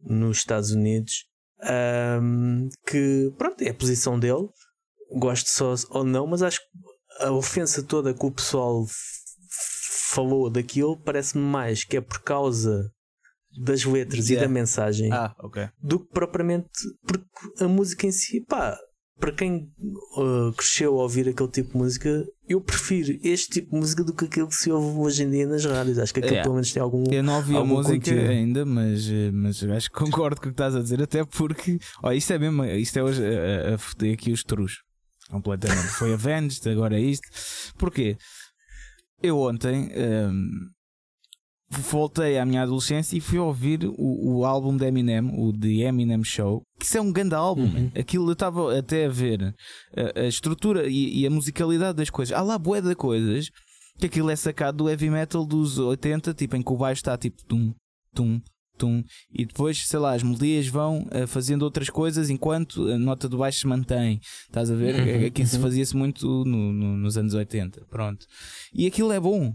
nos Estados Unidos. Um, que pronto, é a posição dele. Gosto só ou não, mas acho que a ofensa toda que o pessoal falou daquilo, parece-me mais que é por causa das letras yeah. e da mensagem ah, okay. do que propriamente porque a música em si, pá, para quem uh, cresceu a ouvir aquele tipo de música, eu prefiro este tipo de música do que aquilo que se ouve hoje em dia nas rádios. Acho que aquilo pelo menos tem algum. Eu não ouvi a música conteúdo. ainda, mas, mas acho que concordo com o que estás a dizer, até porque ó, isto é mesmo, isto é hoje a, a foder aqui os trus completamente. Foi Avenged, agora é isto. Porquê? Eu ontem um, voltei à minha adolescência e fui ouvir o, o álbum de Eminem, o The Eminem Show, que isso é um grande álbum. Uhum. Aquilo eu estava até a ver a, a estrutura e, e, a musicalidade das coisas. Há lá bué de coisas que aquilo é sacado do heavy metal dos 80, tipo em que o baixo está tipo tum, tum, tum, e depois, sei lá, as melodias vão uh, fazendo outras coisas enquanto a nota do baixo se mantém. Estás a ver? Uhum, Aqui se uhum. fazia-se muito no, no, nos anos 80. Pronto. E aquilo é bom.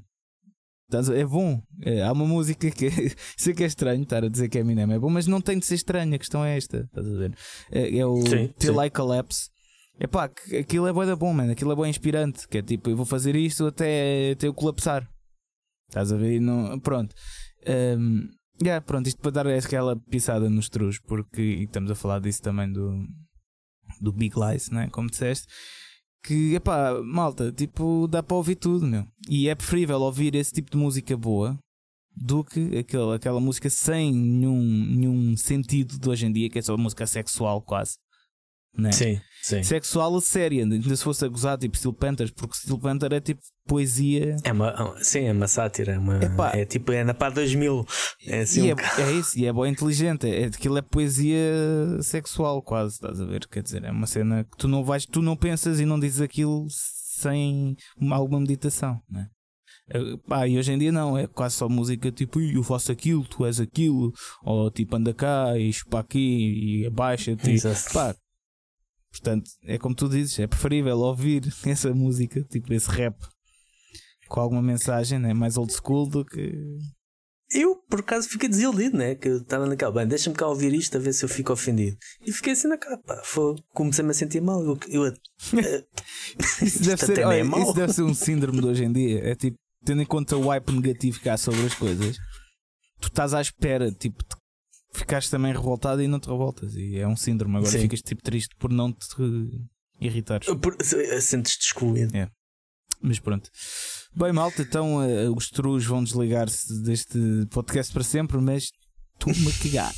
É bom. É, há uma música que sei que é estranho estar a dizer que é Eminem é bom, mas não tem de ser estranho. A questão é esta. Estás a ver? É, é o sim, Till sim. I Collapse. É pá, aquilo é bom, bom, mano. Aquilo é bom inspirante. Que é tipo, eu vou fazer isto até, até eu colapsar. Estás a ver? Não, pronto. Um, Yeah, pronto, isto para dar aquela pisada nos trus, porque estamos a falar disso também do, do Big Lies, né? como disseste, que epá, malta, tipo, dá para ouvir tudo, meu. E é preferível ouvir esse tipo de música boa do que aquela, aquela música sem nenhum, nenhum sentido de hoje em dia, que é só música sexual quase. Né? Sim, sim. Sexual a séria, ainda se fosse a gozar, tipo Steel Panthers, porque Steel Panther é tipo poesia. É uma, sim, é uma sátira, é, uma, é tipo, é na pá 2000. É, assim e um é, é, isso, e é boa inteligente, é, aquilo é poesia sexual, quase, estás a ver? Quer dizer, é uma cena que tu não vais, tu não pensas e não dizes aquilo sem alguma meditação, né? Pá, e hoje em dia não, é quase só música tipo eu faço aquilo, tu és aquilo, ou tipo anda cá e chupa aqui e abaixa-te. Pá, Portanto, é como tu dizes, é preferível ouvir essa música, tipo esse rap, com alguma mensagem né? mais old school do que. Eu, por acaso, fiquei desiludido, né? Que eu estava naquela, bem, deixa-me cá ouvir isto a ver se eu fico ofendido. E fiquei assim na capa. Comecei-me a sentir mal. Eu, eu, isso, deve ser, olha, é isso deve ser um síndrome de hoje em dia. É tipo, tendo em conta o hype negativo que há sobre as coisas, tu estás à espera, tipo, ficaste também revoltado e não te revoltas. E é um síndrome. Agora Sim. ficas tipo triste por não te irritares. Por, sentes-te excluído. É. Mas pronto. Bem, malta, então uh, os trus vão desligar-se deste podcast para sempre, mas tu-me a cagar.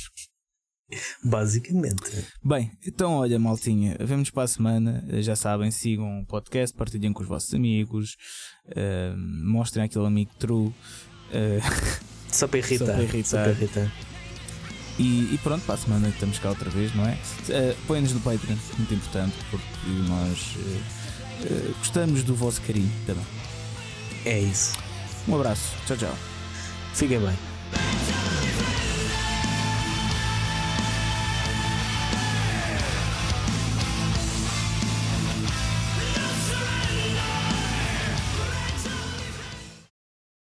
Basicamente. Bem, então olha, maltinha, vemos para a semana. Já sabem, sigam o podcast, partilhem com os vossos amigos, uh, mostrem aquele amigo true. Uh, só para irritar. Só para irritar. Só para irritar. E, e, pronto, para a semana estamos cá outra vez, não é? Uh, Põe-nos no Patreon, muito importante, porque nós uh, uh, gostamos do vosso carinho também. É isso. Um abraço, tchau, tchau. Fiquem bem.